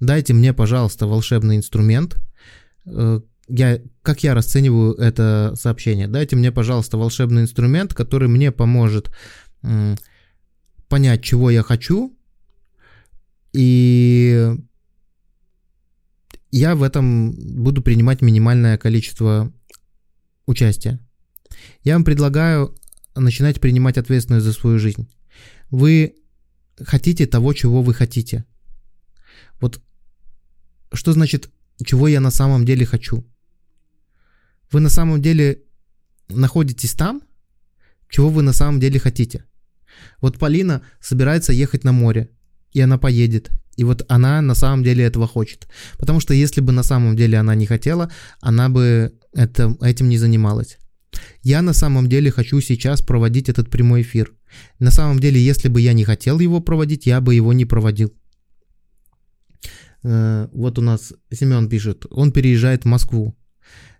Дайте мне, пожалуйста, волшебный инструмент. Э, я, как я расцениваю это сообщение? Дайте мне, пожалуйста, волшебный инструмент, который мне поможет понять, чего я хочу, и я в этом буду принимать минимальное количество участия. Я вам предлагаю начинать принимать ответственность за свою жизнь. Вы хотите того, чего вы хотите. Вот что значит, чего я на самом деле хочу? Вы на самом деле находитесь там, чего вы на самом деле хотите. Вот Полина собирается ехать на море, и она поедет, и вот она на самом деле этого хочет. Потому что если бы на самом деле она не хотела, она бы это, этим не занималась. Я на самом деле хочу сейчас проводить этот прямой эфир. На самом деле, если бы я не хотел его проводить, я бы его не проводил. Э, вот у нас Семен пишет, он переезжает в Москву.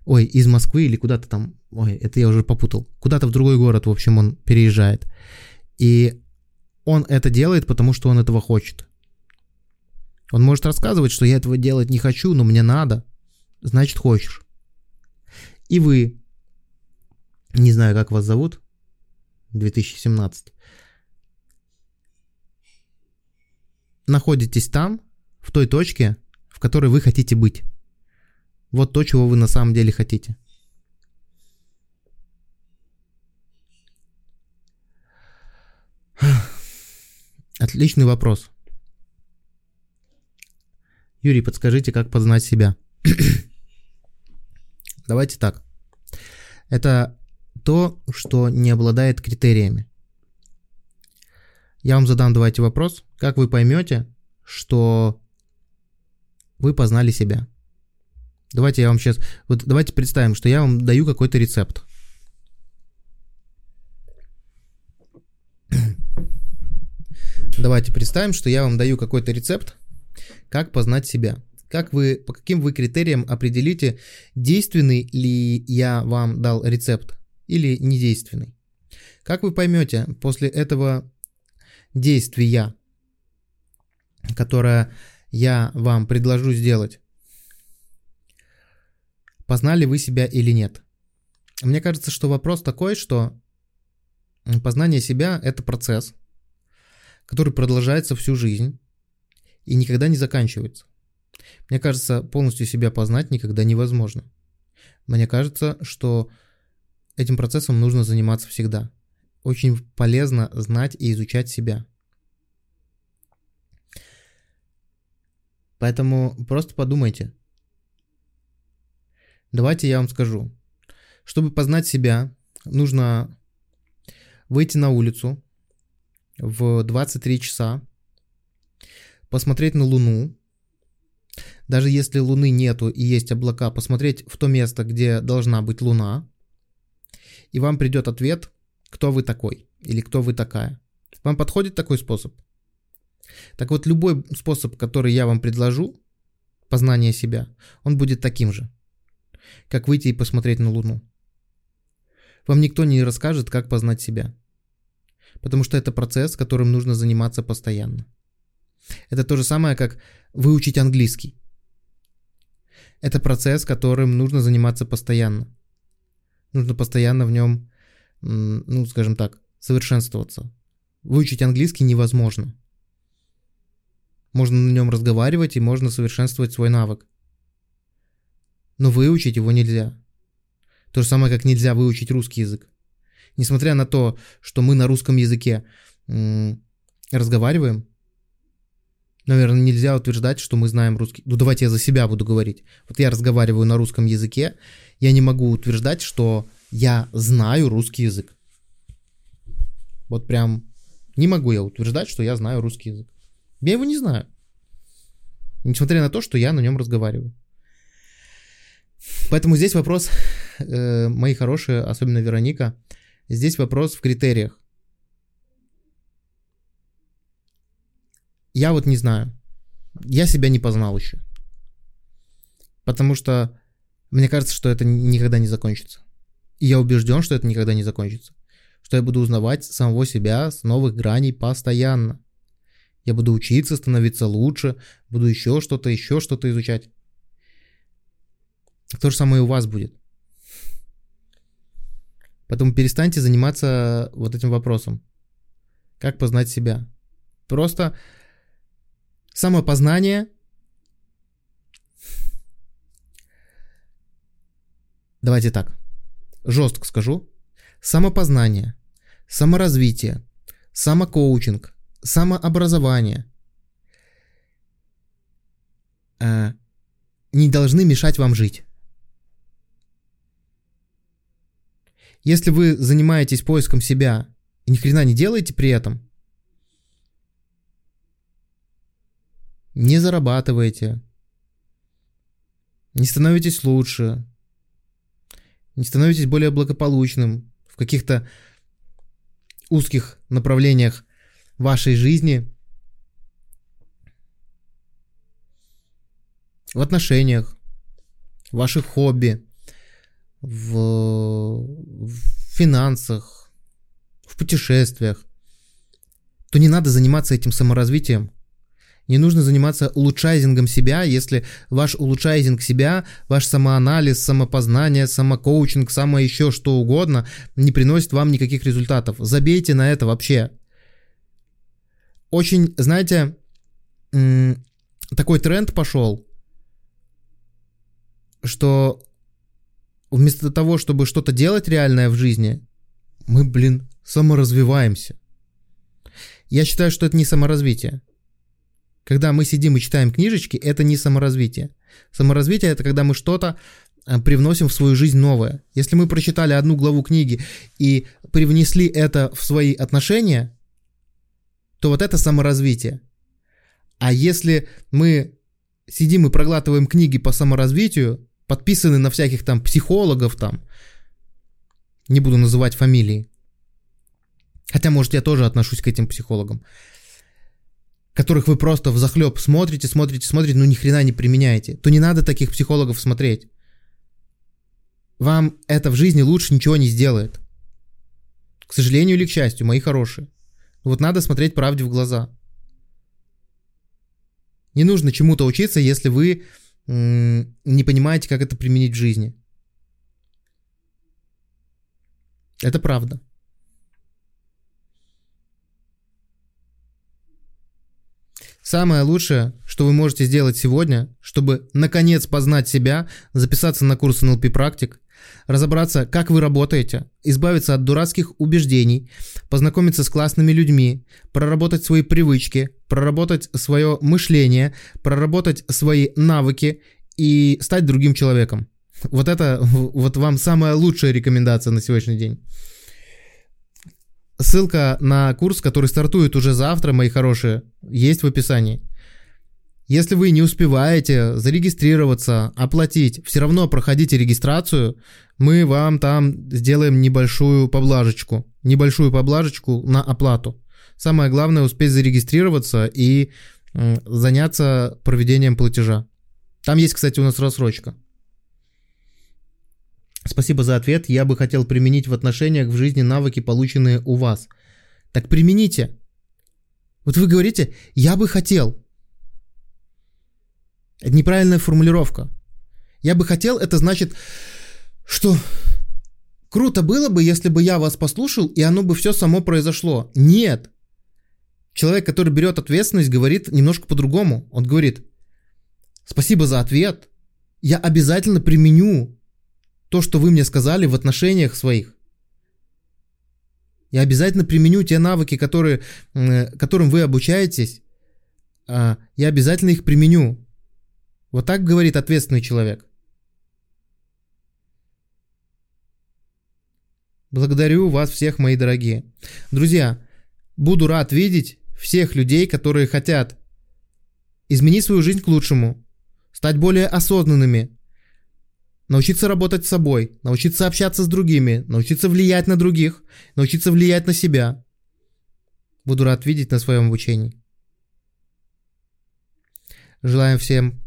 Ой, из Москвы или куда-то там, ой, это я уже попутал. Куда-то в другой город, в общем, он переезжает. И он это делает, потому что он этого хочет. Он может рассказывать, что я этого делать не хочу, но мне надо. Значит, хочешь. И вы, не знаю, как вас зовут, 2017, находитесь там, в той точке, в которой вы хотите быть. Вот то, чего вы на самом деле хотите. Отличный вопрос. Юрий, подскажите, как познать себя? Давайте так. Это то, что не обладает критериями. Я вам задам давайте вопрос. Как вы поймете, что вы познали себя? Давайте я вам сейчас... Вот давайте представим, что я вам даю какой-то рецепт. Давайте представим, что я вам даю какой-то рецепт, как познать себя? Как вы, по каким вы критериям определите, действенный ли я вам дал рецепт или недейственный? Как вы поймете после этого действия, которое я вам предложу сделать, познали вы себя или нет? Мне кажется, что вопрос такой, что познание себя – это процесс, который продолжается всю жизнь, и никогда не заканчивается. Мне кажется, полностью себя познать никогда невозможно. Мне кажется, что этим процессом нужно заниматься всегда. Очень полезно знать и изучать себя. Поэтому просто подумайте. Давайте я вам скажу. Чтобы познать себя, нужно выйти на улицу в 23 часа посмотреть на Луну, даже если Луны нету и есть облака, посмотреть в то место, где должна быть Луна, и вам придет ответ, кто вы такой или кто вы такая. Вам подходит такой способ? Так вот, любой способ, который я вам предложу, познание себя, он будет таким же, как выйти и посмотреть на Луну. Вам никто не расскажет, как познать себя, потому что это процесс, которым нужно заниматься постоянно. Это то же самое, как выучить английский. Это процесс, которым нужно заниматься постоянно. Нужно постоянно в нем, ну, скажем так, совершенствоваться. Выучить английский невозможно. Можно на нем разговаривать и можно совершенствовать свой навык. Но выучить его нельзя. То же самое, как нельзя выучить русский язык. Несмотря на то, что мы на русском языке разговариваем, наверное, нельзя утверждать, что мы знаем русский. Ну, давайте я за себя буду говорить. Вот я разговариваю на русском языке, я не могу утверждать, что я знаю русский язык. Вот прям не могу я утверждать, что я знаю русский язык. Я его не знаю. Несмотря на то, что я на нем разговариваю. Поэтому здесь вопрос, э, мои хорошие, особенно Вероника, здесь вопрос в критериях. Я вот не знаю. Я себя не познал еще. Потому что мне кажется, что это никогда не закончится. И я убежден, что это никогда не закончится. Что я буду узнавать самого себя с новых граней постоянно. Я буду учиться, становиться лучше, буду еще что-то, еще что-то изучать. То же самое и у вас будет. Поэтому перестаньте заниматься вот этим вопросом. Как познать себя? Просто самопознание Давайте так. Жестко скажу. Самопознание, саморазвитие, самокоучинг, самообразование э, не должны мешать вам жить. Если вы занимаетесь поиском себя и ни хрена не делаете при этом, не зарабатываете, не становитесь лучше, не становитесь более благополучным в каких-то узких направлениях вашей жизни, в отношениях, в ваших хобби, в, в финансах, в путешествиях, то не надо заниматься этим саморазвитием. Не нужно заниматься улучшайзингом себя, если ваш улучшайзинг себя, ваш самоанализ, самопознание, самокоучинг, самое еще что угодно не приносит вам никаких результатов. Забейте на это вообще. Очень, знаете, такой тренд пошел, что вместо того, чтобы что-то делать реальное в жизни, мы, блин, саморазвиваемся. Я считаю, что это не саморазвитие. Когда мы сидим и читаем книжечки, это не саморазвитие. Саморазвитие это когда мы что-то э, привносим в свою жизнь новое. Если мы прочитали одну главу книги и привнесли это в свои отношения, то вот это саморазвитие. А если мы сидим и проглатываем книги по саморазвитию, подписаны на всяких там психологов там, не буду называть фамилии, хотя, может, я тоже отношусь к этим психологам, которых вы просто в захлеб смотрите, смотрите, смотрите, но ни хрена не применяете, то не надо таких психологов смотреть. Вам это в жизни лучше ничего не сделает. К сожалению или к счастью, мои хорошие. Вот надо смотреть правде в глаза. Не нужно чему-то учиться, если вы не понимаете, как это применить в жизни. Это правда. Самое лучшее, что вы можете сделать сегодня, чтобы наконец познать себя, записаться на курс NLP практик, разобраться, как вы работаете, избавиться от дурацких убеждений, познакомиться с классными людьми, проработать свои привычки, проработать свое мышление, проработать свои навыки и стать другим человеком. Вот это вот вам самая лучшая рекомендация на сегодняшний день. Ссылка на курс, который стартует уже завтра, мои хорошие, есть в описании. Если вы не успеваете зарегистрироваться, оплатить, все равно проходите регистрацию, мы вам там сделаем небольшую поблажечку, небольшую поблажечку на оплату. Самое главное успеть зарегистрироваться и заняться проведением платежа. Там есть, кстати, у нас рассрочка. Спасибо за ответ. Я бы хотел применить в отношениях в жизни навыки, полученные у вас. Так примените. Вот вы говорите, я бы хотел. Это неправильная формулировка. Я бы хотел, это значит, что круто было бы, если бы я вас послушал, и оно бы все само произошло. Нет. Человек, который берет ответственность, говорит немножко по-другому. Он говорит, спасибо за ответ, я обязательно применю то, что вы мне сказали в отношениях своих. Я обязательно применю те навыки, которые, которым вы обучаетесь. А, я обязательно их применю. Вот так говорит ответственный человек. Благодарю вас всех, мои дорогие. Друзья, буду рад видеть всех людей, которые хотят изменить свою жизнь к лучшему, стать более осознанными, научиться работать с собой, научиться общаться с другими, научиться влиять на других, научиться влиять на себя. Буду рад видеть на своем обучении. Желаем всем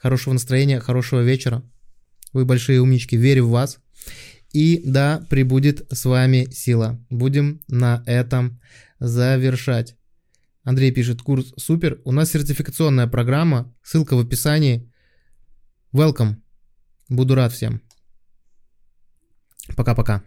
хорошего настроения, хорошего вечера. Вы большие умнички, верю в вас. И да, прибудет с вами сила. Будем на этом завершать. Андрей пишет, курс супер. У нас сертификационная программа, ссылка в описании. Welcome. Буду рад всем. Пока-пока.